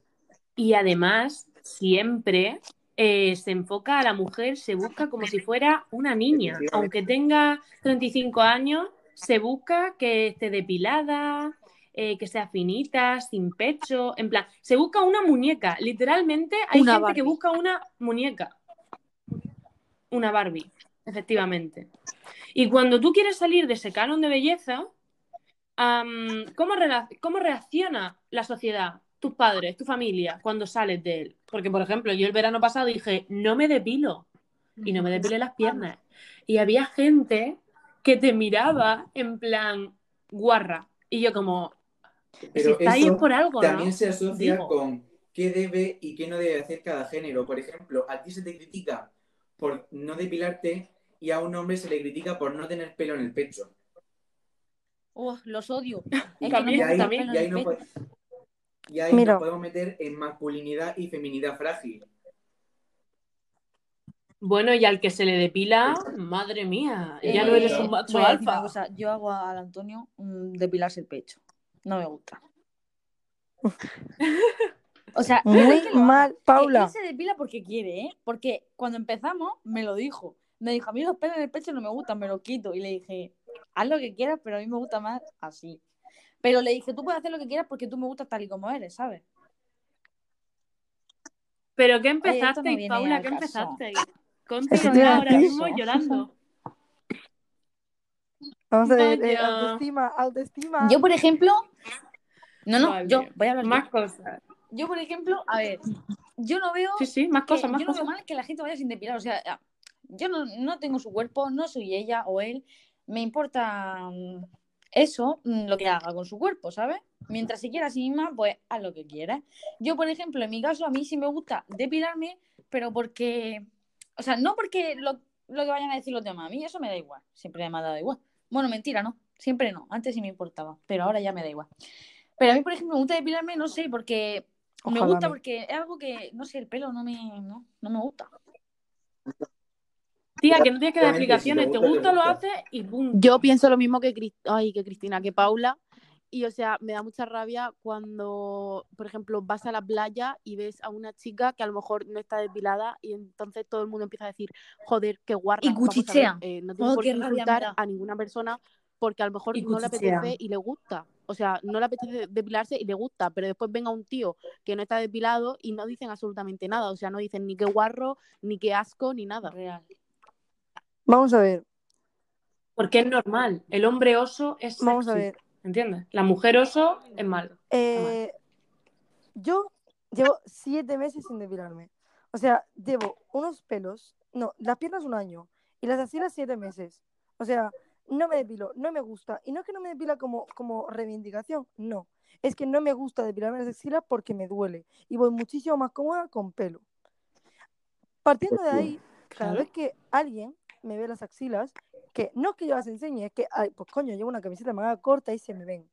Y además, siempre eh, se enfoca a la mujer, se busca como si fuera una niña. Aunque tenga 35 años, se busca que esté depilada, eh, que sea finita, sin pecho. En plan, se busca una muñeca. Literalmente hay Una gente Barbie. que busca una muñeca. Una Barbie, efectivamente. Y cuando tú quieres salir de ese canon de belleza, ¿cómo, ¿cómo reacciona la sociedad, tus padres, tu familia, cuando sales de él? Porque, por ejemplo, yo el verano pasado dije, no me depilo. Y no me depilé las piernas. Y había gente que te miraba en plan guarra. Y yo como, si Pero está ahí es por algo, también ¿no? se asocia Digo. con qué debe y qué no debe hacer cada género. Por ejemplo, a ti se te critica por no depilarte y a un hombre se le critica por no tener pelo en el pecho. Uf, los odio. Y, Es que no También, y me ahí, pelo y no pecho. puede- y ahí Mira. nos podemos meter en masculinidad y feminidad frágil. Bueno, y al que se le depila, madre mía, ya no Eh, eres un macho alfa. cosa, yo hago al Antonio depilarse el pecho. No me gusta. O sea, Muy que mal, que Paula. Él se depila porque quiere, ¿eh? Porque cuando empezamos me lo dijo. Me dijo, a mí los pelos en el pecho no me gustan, me los quito. Y le dije, haz lo que quieras, pero a mí me gusta más así. Pero le dije, tú puedes hacer lo que quieras porque tú me gustas tal y como eres, ¿sabes? ¿Pero qué Oye, esto no Paula? ¿Qué caso. Eso Contigo ahora mismo llorando. Vamos a ver, eh, autoestima, autoestima. Yo, por ejemplo, no, no, Vale. yo voy a hablar yo. Más cosas. Yo, por ejemplo, a ver, yo no veo Sí, sí, más cosas, más yo no cosas. veo mal que la gente vaya sin depilar. O sea, ah, yo no, no tengo su cuerpo, no soy ella o él. Me importa mm, eso, mm, lo que haga con su cuerpo, ¿sabes? Mientras se quiera a sí misma, pues haz lo que quiera. Yo, por ejemplo, en mi caso, a mí sí me gusta depilarme, pero porque. O sea, no porque lo, lo que vayan a decir los demás. A mí eso me da igual. Siempre me ha dado igual. Bueno, mentira, ¿no? Siempre no. Antes sí me importaba, pero ahora ya me da igual. Pero a mí, por ejemplo, me gusta depilarme, no sé, porque me gusta no. porque es algo que, no sé, el pelo no me, no, no me gusta. Tía, que no tienes que dar Obviamente, si te explicaciones. Te gusta, te gusta, lo haces y punto. Yo pienso lo mismo que, Cris- Ay, que Cristina, que Paula. Y o sea, me da mucha rabia cuando, por ejemplo, vas a la playa y ves a una chica que a lo mejor no está depilada y entonces todo el mundo empieza a decir, joder, qué guarra. Y Vamos a ver, cuchichean. eh, no tienes Oh, por qué insultar a ninguna persona porque a lo mejor no le apetece y le gusta. O sea, no le apetece depilarse y le gusta, pero después venga un tío que no está depilado y no dicen absolutamente nada. O sea, no dicen ni qué guarro, ni qué asco, ni nada. Real. Vamos a ver, Porque es normal. El hombre oso es sexy. vamos a ver. ¿Entiendes? La mujer oso es malo. Eh, yo llevo siete meses sin depilarme. O sea, llevo unos pelos, no, las piernas un año y las axilas siete meses. O sea, no me depilo, no me gusta. Y no es que no me depila como, como reivindicación, no. Es que no me gusta depilarme las axilas porque me duele. Y voy muchísimo más cómoda con pelo. Partiendo de ahí, cada vez que alguien me ve las axilas, que no es que yo las enseñe, es que, ay, pues coño, llevo una camiseta manga corta y se me ven.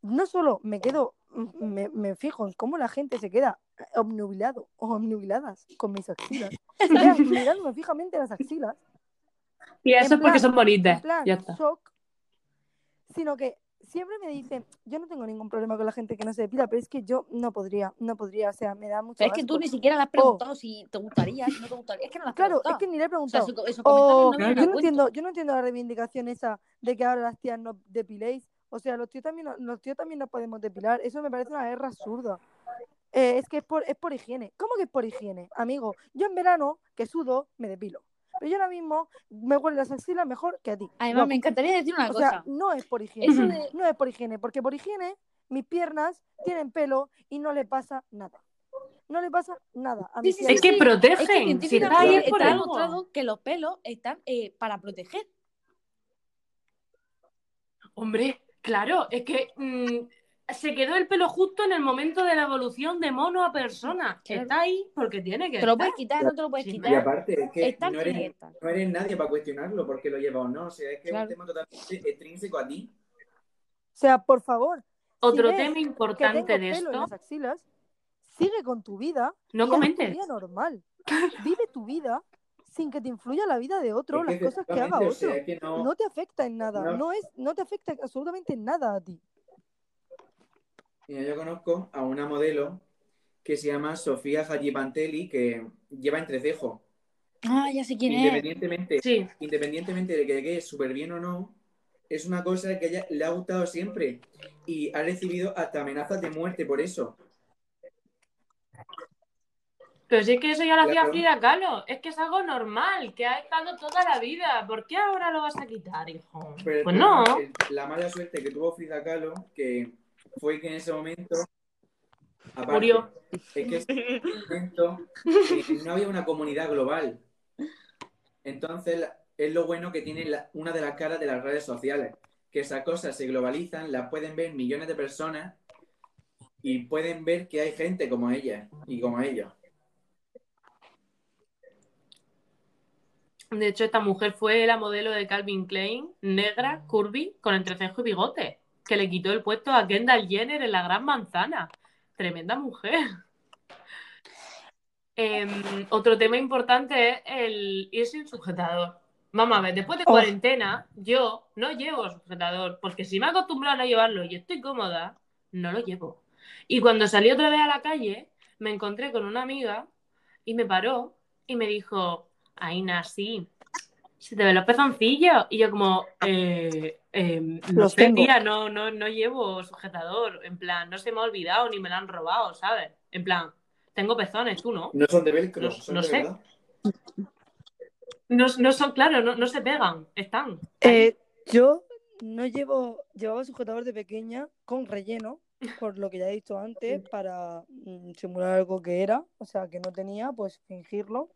No solo me quedo, mm, me, me fijo en cómo la gente se queda obnubilado o obnubiladas con mis axilas. Mirándome fijamente las axilas, Y eso En es porque plan- son en bonitas. plan Ya está. shock, sino que siempre me dicen, yo no tengo ningún problema con la gente que no se depila, pero es que yo no podría, no podría, o sea, me da mucho Pero es que tú ni siquiera le has preguntado si te gustaría, si no te gustaría. Es que no le has Claro, es que ni le he O sea, preguntado. su- esos O- comentarios no yo, no entiendo, yo no entiendo la reivindicación esa de que ahora las tías no depiléis. O sea, los tíos también, los tíos también nos podemos depilar. Eso me parece una guerra absurda. Eh, es que es por, es por higiene. ¿Cómo que es por higiene? Amigo, yo en verano, que sudo, me depilo. Pero yo ahora mismo me huelen las axilas mejor que a ti. Además, me encantaría decir una O cosa. sea, no es por higiene. Eso de- No es por higiene, porque por higiene mis piernas tienen pelo y no le pasa nada. No le pasa nada a Sí, mis sí, Es que Es que protegen. Científicamente es por está demostrado que los pelos están eh, para proteger. Hombre, claro, es que mm, se quedó el pelo justo en el momento de la evolución de mono a persona. Claro. Está ahí porque tiene que Te lo estar. puedes quitar, no te lo puedes Sí, Y quitar. aparte, es que Estar no eres, estar. no eres nadie para cuestionarlo porque lo lleva o no. O sea, es que es un tema totalmente extrínseco a ti. O sea, por favor, Otro tema importante de pelo en esto, las axilas, sigue con tu vida no y haz tu comentes. vida normal. Vive tu vida sin que te influya la vida de otro, Es las cosas que haga o otro. sea, es que no, No te afecta en nada, No. no. es, no te afecta absolutamente en nada a ti. Mira, yo conozco a una modelo que se llama Sofía Hajipantelli que lleva entrecejo. Ah, ya sé quién es. Independientemente, Sí, independientemente de que le quede súper bien o no, es una cosa que a ella le ha gustado siempre y ha recibido hasta amenazas de muerte por eso. pero sí que eso ya lo hacía. Frida Kahlo. Es que es algo normal, que ha estado toda la vida. ¿Por qué ahora lo vas a quitar, hijo? Pero Pues no. es que la mala suerte que tuvo Frida Kahlo, que fue que en ese momento aparte, Murió. Es que en ese momento eh, no había una comunidad global. Entonces es lo bueno que tiene la- una de las caras de las redes sociales, que esas cosas se globalizan, las pueden ver millones de personas y pueden ver que hay gente como ella y como ellos. De hecho, esta mujer fue la modelo de Calvin Klein, negra, curvy, con entrecejo y bigote, que le quitó el puesto a Kendall Jenner en la Gran Manzana. Tremenda mujer. Em, otro tema importante es el ir sin sujetador. A ver, después de Oh. cuarentena, yo no llevo sujetador, porque si me he acostumbrado a no llevarlo y estoy cómoda, no lo llevo. Y cuando salí otra vez a la calle, me encontré con una amiga y me paró y me dijo, Aina, sí, se te ven los pezoncillos. Y yo como, eh, eh, no Los sé, tengo. tía, no, no, no llevo sujetador. En plan, no se me ha olvidado ni me lo han robado, ¿sabes? En plan, tengo pezones, tú no. No son de velcro, No- son no de sé. verdad. No, no son, claro, no, no se pegan, están. Eh, yo no llevo, llevaba sujetador de pequeña con relleno, por lo que ya he dicho antes, para mm, simular algo que era, o sea, que no tenía, pues fingirlo.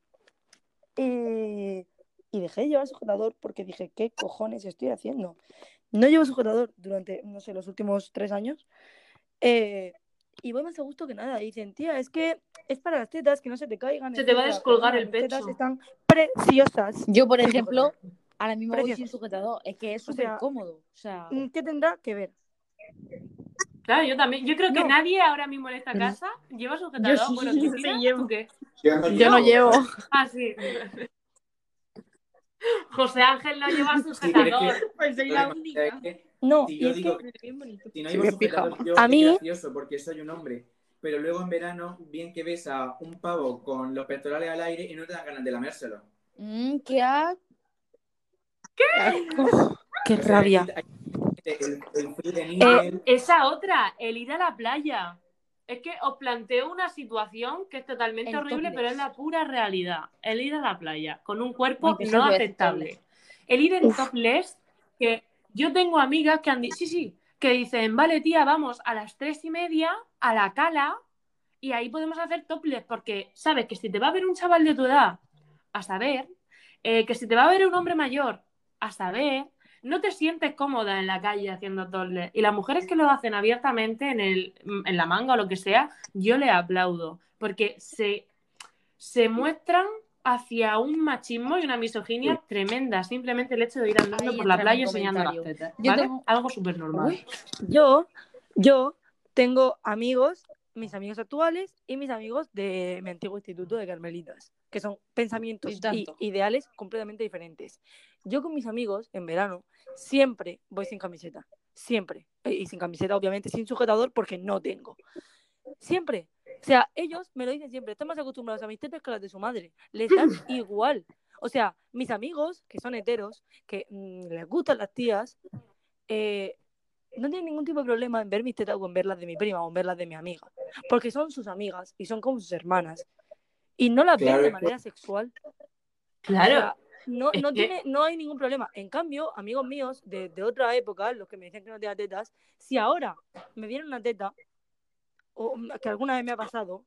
Y, y dejé de llevar sujetador porque dije, ¿qué cojones estoy haciendo? No llevo sujetador durante, no sé, los últimos tres años. eh, y voy más a gusto que nada. Y dicen, tía, es que es para las tetas, que no se te caigan. Se te va a etcétera". descolgar el mis tetas pecho. están preciosas. Yo, por Sí, ejemplo, ahora mismo voy sin sujetador. Es que es O súper sea, cómodo. O sea, Mm, ¿Qué tendrá que ver? Claro, yo también. Yo creo que No. nadie ahora mismo en esta casa lleva sujetador. sí, bueno, yo Cristina, sí llevo. ¿tú qué? Yo no Yo no llevo. Ah, sí. José Ángel no lleva Sí, sujetador. que- Pues soy la única. No, Si yo es digo que que- Bien bonito. si no Sí, llevo sujetador, yo A mí- gracioso porque soy un hombre. Pero luego en verano, bien que ves a un pavo con los pectorales al aire y no te dan ganas de lamérselo. Mm, qué asco. qué O sea, rabia. El, el Eh, Esa otra, el ir a la playa. Es que os planteo una situación que es totalmente El horrible, pero es la pura realidad. El ir a la playa con un cuerpo no aceptable. El ir en Uf. topless, que yo tengo amigas que han dicho, sí, sí, que dicen, vale, tía, vamos a las tres y media a la cala y ahí podemos hacer topless, porque sabes que si te va a ver un chaval de tu edad, a saber, eh, que si te va a ver un hombre mayor, a saber, no te sientes cómoda en la calle haciendo topless. Y las mujeres que lo hacen abiertamente en, el, en la manga o lo que sea, yo le aplaudo, porque se, se muestran hacia un machismo y una misoginia tremenda, simplemente el hecho de ir andando Ahí por la playa enseñando las tetas. Yo ¿vale? tengo- Algo súper normal. Uy, Yo, yo tengo amigos, mis amigos actuales y mis amigos de mi antiguo instituto de Carmelitas, que son pensamientos Y ideales completamente diferentes. Yo con mis amigos en verano siempre voy sin camiseta, siempre. Eh, Y sin camiseta, obviamente, sin sujetador porque no tengo. Siempre. O sea, ellos me lo dicen siempre, están más acostumbrados a mis tetas que a las de su madre. Les dan igual. O sea, mis amigos, que son heteros, que mm, les gustan las tías, eh, no tienen ningún tipo de problema en ver mis tetas o en ver las de mi prima o en ver las de mi amiga. Porque son sus amigas y son como sus hermanas. Y no las Claro, ven de manera sexual. O Claro. sea, no, no, tiene, no hay ningún problema. En cambio, amigos míos de, de otra época, los que me decían que no tenía tetas, si ahora me dieron una teta, o que alguna vez me ha pasado,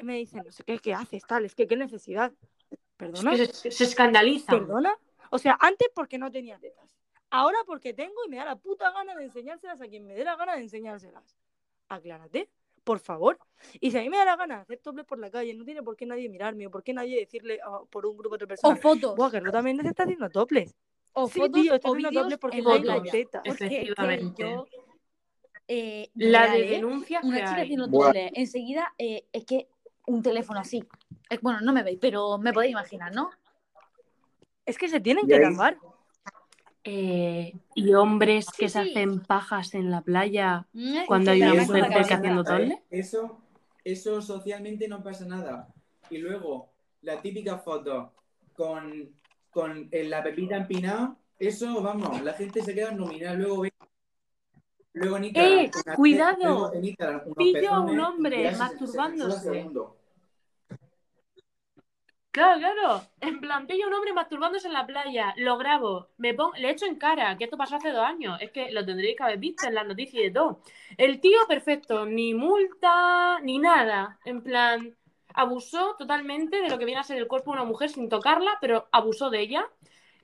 me dicen, no sé qué, ¿qué haces? Tal, es que qué necesidad. Es ¿Perdona? que se, se escandalizan. ¿Perdona? O sea, antes porque no tenía tetas. Ahora porque tengo y me da la puta gana de enseñárselas a quien me dé la gana de enseñárselas. Aclárate, por favor. Y si a mí me da la gana hacer topless por la calle, no tiene por qué nadie mirarme o por qué nadie decirle por un grupo de O personas. fotos. Buah, que tú también se está haciendo topless. O Sí, fotos tío, está o haciendo topless porque no la tiene playa. tetas. Porque es que Efectivamente. yo, eh, La real, de ¿eh? denuncias Una que chica hay. haciendo topless. Enseguida, eh, es que un teléfono así. Bueno, no me veis, pero me podéis imaginar, ¿no? Es que se tienen que tapar. Eh, y hombres que Sí, se sí. hacen pajas en la playa cuando hay una mujer cerca haciendo topless. Eso, eso socialmente no pasa nada. Y luego, la típica foto con, con la pepita empinada, eso, vamos, la gente se queda nominal. Luego ve. Luego en Instagram, ¡Eh! una- ¡Cuidado! luego en Instagram unos Pillo a un hombre y ya se- se- se- masturbándose. Claro, claro. En plan, pillo un hombre masturbándose en la playa, lo grabo, me pongo, le echo en cara, que esto pasó hace dos años. Es que lo tendréis que haber visto en las noticias y de todo. El tío, perfecto, ni multa, ni nada. En plan, abusó totalmente de lo que viene a ser el cuerpo de una mujer sin tocarla, pero abusó de ella.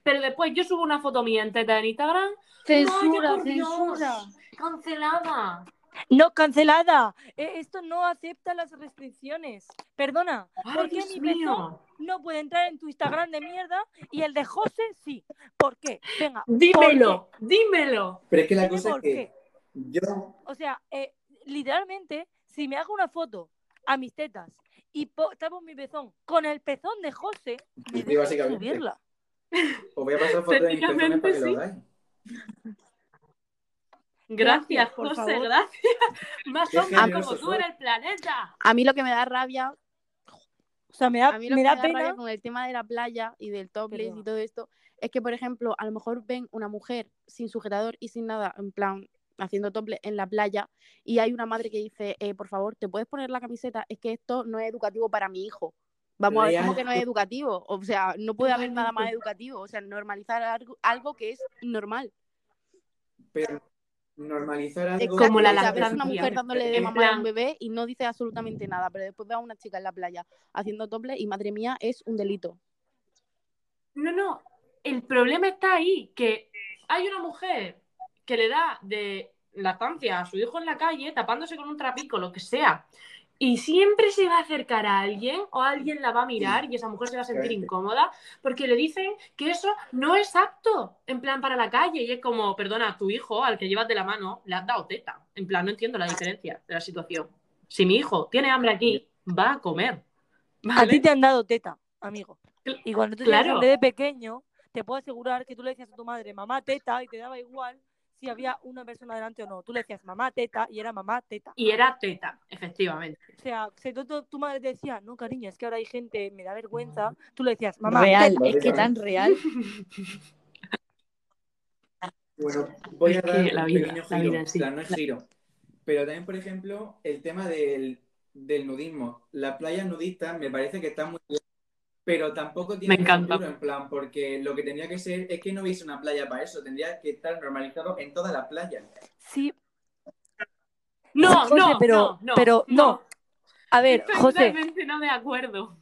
Pero después yo subo una foto mía en teta en Instagram. Censura, ¡Vaya, por Dios! censura. ¡Cancelada! No, cancelada. Eh, esto no acepta las restricciones. Perdona, ¡Ay, ¿por qué mi pezón mío! no puede entrar en tu Instagram de mierda y el de José sí? ¿Por qué? Venga, ¿por Dímelo, dímelo. Pero es que la Dime cosa es por que qué. yo, O sea, eh, literalmente, si me hago una foto a mis tetas y po- tapo mi pezón con el pezón de José, me Sí, básicamente. subirla. os voy a pasar fotos de mis pezones para que lo Técnicamente hagáis. Gracias, Gracias, por José, favor. gracias. Más hombres como tú en el planeta. A mí lo que me da rabia, O sea, me da, a mí lo me que da me da pena. rabia con el tema de la playa y del topless y todo esto, es que, por ejemplo, a lo mejor ven una mujer sin sujetador y sin nada, en plan, haciendo topless en la playa, y hay una madre que dice, eh, por favor, ¿te puedes poner la camiseta? Es que esto no es educativo para mi hijo. Vamos a ver cómo que no es educativo. O sea, no puede haber nada más educativo. O sea, normalizar algo, algo que es normal. Pero normalizar algo. Exacto, como la o sea, ves a una lactancia. mujer dándole de mamar a un bebé y no dice absolutamente nada, pero después ve a una chica en la playa haciendo topless y madre mía, es un delito. No, no. El problema está ahí, que hay una mujer que le da de lactancia a su hijo en la calle, tapándose con un trapico, lo que sea, y siempre se va a acercar a alguien o alguien la va a mirar y esa mujer se va a sentir incómoda porque le dicen que eso no es apto, en plan para la calle. Y es como, perdona, a tu hijo, al que llevas de la mano, le has dado teta. En plan, no entiendo la diferencia de la situación. Si mi hijo tiene hambre aquí, va a comer. A ti te han dado teta, amigo. Y cuando tú claro. tenías hambre de pequeño, te puedo asegurar que tú le decías a tu madre mamá teta y te daba igual si había una persona delante o no. Tú le decías mamá teta y era mamá teta. Y era teta, efectivamente. O sea, si tu, tu- tu madre te decía, no, cariño, es que ahora hay gente, me da vergüenza, tú le decías, mamá, real, teta. es que tan real. Bueno, voy a Es que dar la un vida, pequeño la giro, vida en sí. o sea, no es giro. Pero también, por ejemplo, el tema del, del nudismo. Las playas nudistas me parece que están muy bien, pero tampoco tiene Me encanta. futuro, en plan, porque lo que tendría que ser es que no hubiese una playa para eso, tendría que estar normalizado en todas las playas. Sí, No, José, no, pero- no, no, pero no. a ver, José, totalmente no de acuerdo.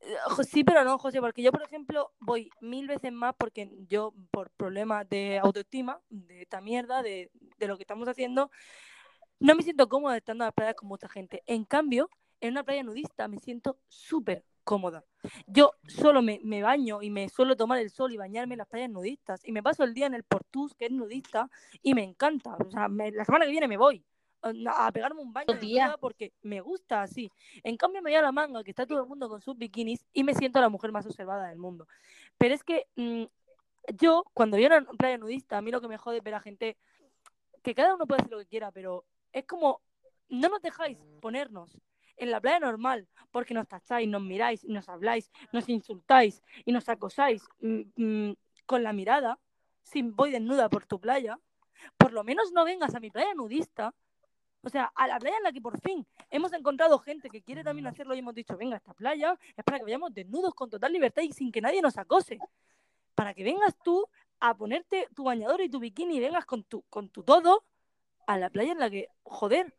Eh, Sí, pero no, José, porque yo, por ejemplo, voy mil veces más porque yo, por problemas de autoestima, de esta mierda, de, de lo que estamos haciendo, no me siento cómoda estando en las playas con mucha gente. En cambio, en una playa nudista me siento súper cómoda. Yo solo me, me baño y me suelo tomar el sol y bañarme en las playas nudistas. Y me paso el día en el Portus, que es nudista, y me encanta. O sea, me- la semana que viene me voy a pegarme un baño nuda porque me gusta así. En cambio, me voy a la manga, que está todo el mundo con sus bikinis, y me siento la mujer más observada del mundo. Pero es que mm, yo, cuando voy a una playa nudista, a mí lo que me jode es ver a gente que cada uno puede hacer lo que quiera, pero es como, no nos dejáis ponernos en la playa normal, porque nos tacháis, nos miráis, nos habláis, nos insultáis y nos acosáis mm, mm, con la mirada, si voy desnuda por tu playa, por lo menos no vengas a mi playa nudista. O sea, a la playa en la que por fin hemos encontrado gente que quiere también hacerlo y hemos dicho, venga, a esta playa es para que vayamos desnudos con total libertad y sin que nadie nos acose. Para que vengas tú a ponerte tu bañador y tu bikini y vengas con tu, con tu todo a la playa en la que, joder,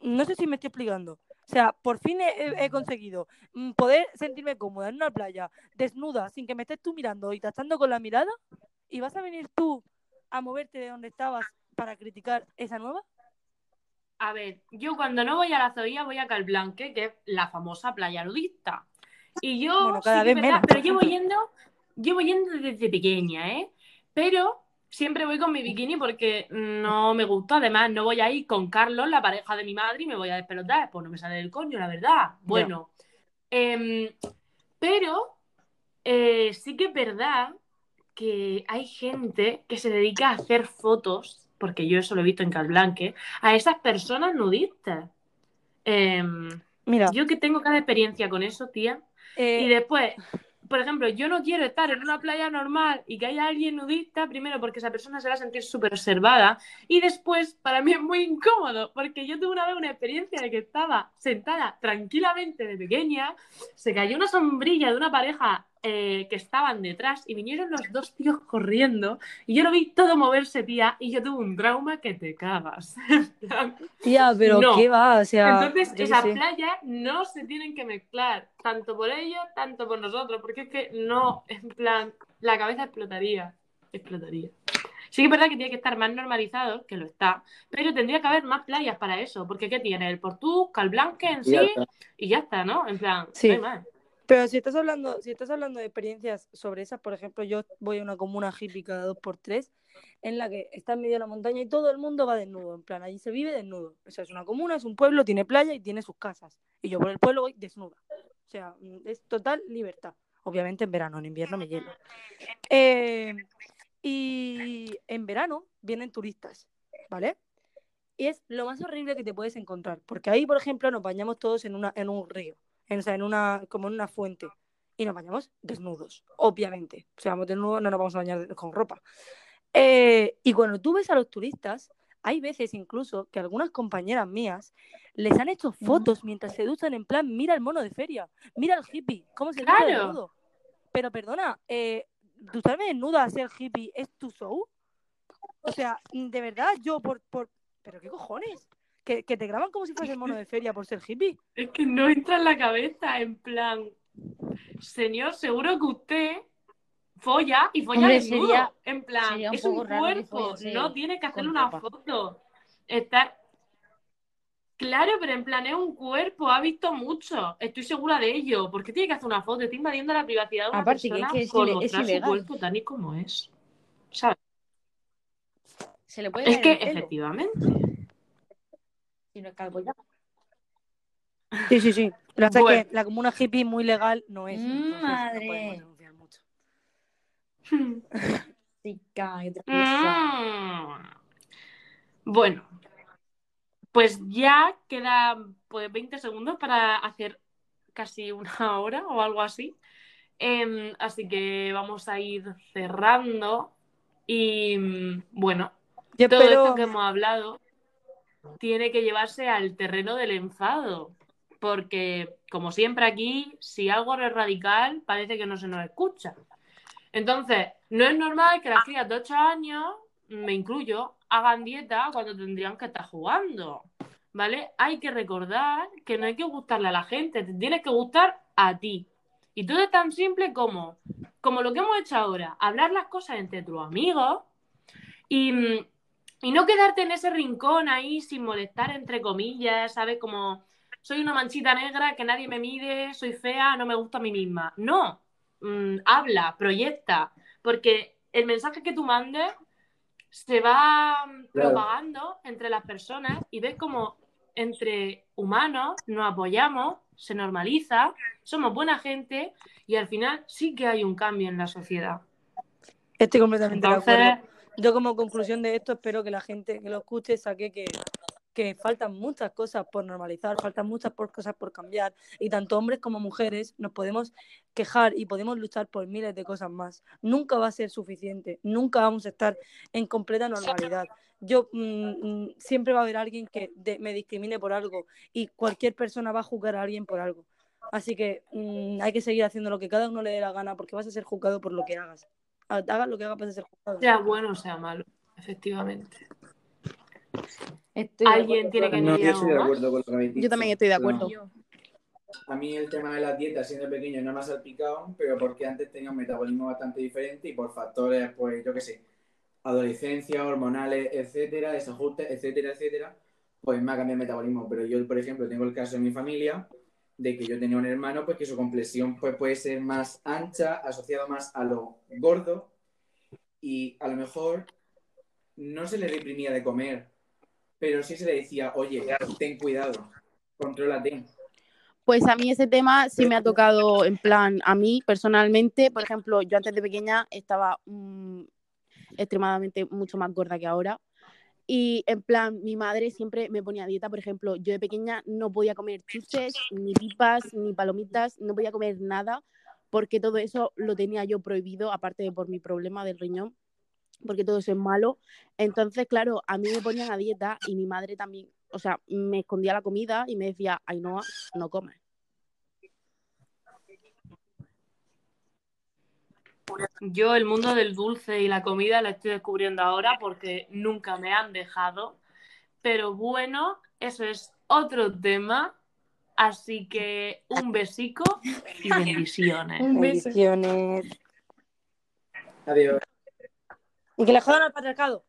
no sé si me estoy explicando. O sea, por fin he, he- he conseguido mm, poder sentirme cómoda en una playa, desnuda, sin que me estés tú mirando y tachando con la mirada, y vas a venir tú a moverte de donde estabas para criticar esa nueva. A ver, yo cuando no voy a la Zoía voy a Calblanque, que es la famosa playa nudista. Y yo, Bueno, cada sí vez verdad, menos, pero llevo yendo, llevo yendo desde pequeña, ¿eh? Pero siempre voy con mi bikini porque no me gusta. Además, no voy a ir con Carlos, la pareja de mi madre, y me voy a despelotar. Pues no me sale del coño, la verdad. Bueno, em, pero eh, sí que es verdad que hay gente que se dedica a hacer fotos, porque yo eso lo he visto en Calblanque, a esas personas nudistas. Em, Mira, yo que tengo cada experiencia con eso, tía. eh, Y después, por ejemplo, yo no quiero estar en una playa normal y que haya alguien nudista, primero porque esa persona se va a sentir súper observada y después para mí es muy incómodo porque yo tuve una vez una experiencia de que estaba sentada tranquilamente de pequeña, se cayó una sombrilla de una pareja eh, que estaban detrás y vinieron los dos tíos corriendo y yo lo vi todo moverse, tía, y yo tuve un trauma que te cagas. tía, pero no. ¿qué va? O sea, Entonces, esas sé. playas no se tienen que mezclar, tanto por ellos, tanto por nosotros, porque es que no, en plan, la cabeza explotaría, explotaría. Sí que es verdad que tiene que estar más normalizado, que lo está, pero tendría que haber más playas para eso, porque ¿qué tiene? El Portú, Calblanque en Y ya sí, está. y ya está, ¿no? En plan, Sí. no hay más. Pero si estás hablando, si estás hablando de experiencias sobre esas, por ejemplo, yo voy a una comuna hippie cada dos por tres, en la que está en medio de la montaña y todo el mundo va desnudo, en plan, allí se vive desnudo. O sea, es una comuna, es un pueblo, tiene playa y tiene sus casas. Y yo por el pueblo voy desnuda. O sea, mm, es total libertad. Obviamente en verano, en invierno me hielo. Eh, y en verano vienen turistas, ¿vale? Y es lo más horrible que te puedes encontrar, porque ahí, por ejemplo, nos bañamos todos en, una, en un río, en, o sea, en una, como en una fuente, y nos bañamos desnudos, obviamente. O sea, vamos desnudos, no nos vamos a bañar con ropa. Eh, y cuando tú ves a los turistas, hay veces incluso que algunas compañeras mías les han hecho fotos mientras se duchan en plan, mira el mono de feria, mira el hippie, cómo se ducha Claro. desnudo. Pero perdona, eh, ducharme desnuda a ser hippie es tu show. O sea, de verdad, yo por, por... ¿Pero qué cojones? ¿Que, que te graban como si fuese el mono de feria por ser hippie. Es que no entra en la cabeza, en plan, señor, seguro que usted folla y folla Hombre, desnudo. sería- en plan, sería un es un que cuerpo, no tiene que hacerle una ropa. foto. Está... Claro, pero en plan es un cuerpo, ha visto mucho. Estoy segura de ello. ¿Por qué tiene que hacer una foto? Está invadiendo la privacidad de una Aparte que persona es que es ile- es mostrar su cuerpo tal y como es. ¿Sabes? Se le puede Es que efectivamente. Si no es calvo ya. Sí, sí, sí. Es Bueno. que la comuna hippie muy legal no es. No madre. podemos denunciar mucho. Chica. Mm. Bueno, pues ya queda pues 20 segundos para hacer casi una hora o algo así. Em, así que vamos a ir cerrando. Y mm, bueno, Yo todo espero. esto que hemos hablado tiene que llevarse al terreno del enfado. Porque, como siempre aquí, si algo es radical, parece que no se nos escucha. Entonces, no es normal que las crías de 8 años, me incluyo, hagan dieta cuando tendrían que estar jugando. ¿Vale? Hay que recordar que no hay que gustarle a la gente, te tienes que gustar a ti. Y todo es tan simple como, como lo que hemos hecho ahora, hablar las cosas entre tus amigos y, mm, y no quedarte en ese rincón ahí sin molestar, entre comillas, ¿sabes? Como soy una manchita negra que nadie me mide, soy fea, no me gusta a mí misma. No, Mm, habla, proyecta, porque el mensaje que tú mandes se va mm, Claro. propagando entre las personas y ves como entre humanos nos apoyamos, se normaliza, somos buena gente y al final sí que hay un cambio en la sociedad. Estoy completamente de acuerdo. Yo como conclusión de esto espero que la gente que lo escuche saque que, que faltan muchas cosas por normalizar, faltan muchas por- cosas por cambiar y tanto hombres como mujeres nos podemos quejar y podemos luchar por miles de cosas más. Nunca va a ser suficiente, nunca vamos a estar en completa normalidad. Yo mm, mm, siempre va a haber alguien que de- me discrimine por algo y cualquier persona va a juzgar a alguien por algo. Así que mm, hay que seguir haciendo lo que cada uno le dé la gana porque vas a ser juzgado por lo que hagas. Hagas lo que hagas vas a ser juzgado. sea bueno o sea malo, efectivamente. Estoy de Alguien tiene que No, yo algo estoy de más. acuerdo con lo que habéis dicho. Yo también estoy de acuerdo. A mí el tema de las dietas siendo pequeño no me ha salpicado, pero porque antes tenía un metabolismo bastante diferente y por factores, pues yo qué sé, adolescencia, hormonales, etcétera, desajustes, etcétera, etcétera, pues me ha cambiado el metabolismo. Pero yo, por ejemplo, tengo el caso en mi familia de que yo tenía un hermano, pues que su complexión pues, puede ser más ancha, asociado más a lo gordo y a lo mejor no se le reprimía de comer, pero sí se le decía, oye, ten cuidado, contrólate. Pues a mí ese tema sí me ha tocado en plan, a mí personalmente, por ejemplo, yo antes de pequeña estaba mm, extremadamente mucho más gorda que ahora. Y en plan, mi madre siempre me ponía a dieta, por ejemplo, yo de pequeña no podía comer chuches, ni pipas, ni palomitas, no podía comer nada, porque todo eso lo tenía yo prohibido, aparte de por mi problema del riñón, porque todo eso es malo. Entonces, claro, a mí me ponían a dieta y mi madre también, o sea, me escondía la comida y me decía, Ainhoa, no comes. Yo el mundo del dulce y la comida la estoy descubriendo ahora porque nunca me han dejado. Pero bueno, eso es otro tema. Así que un besico y bendiciones. Un beso. Bendiciones. Adiós. Y que le jodan al patriarcado.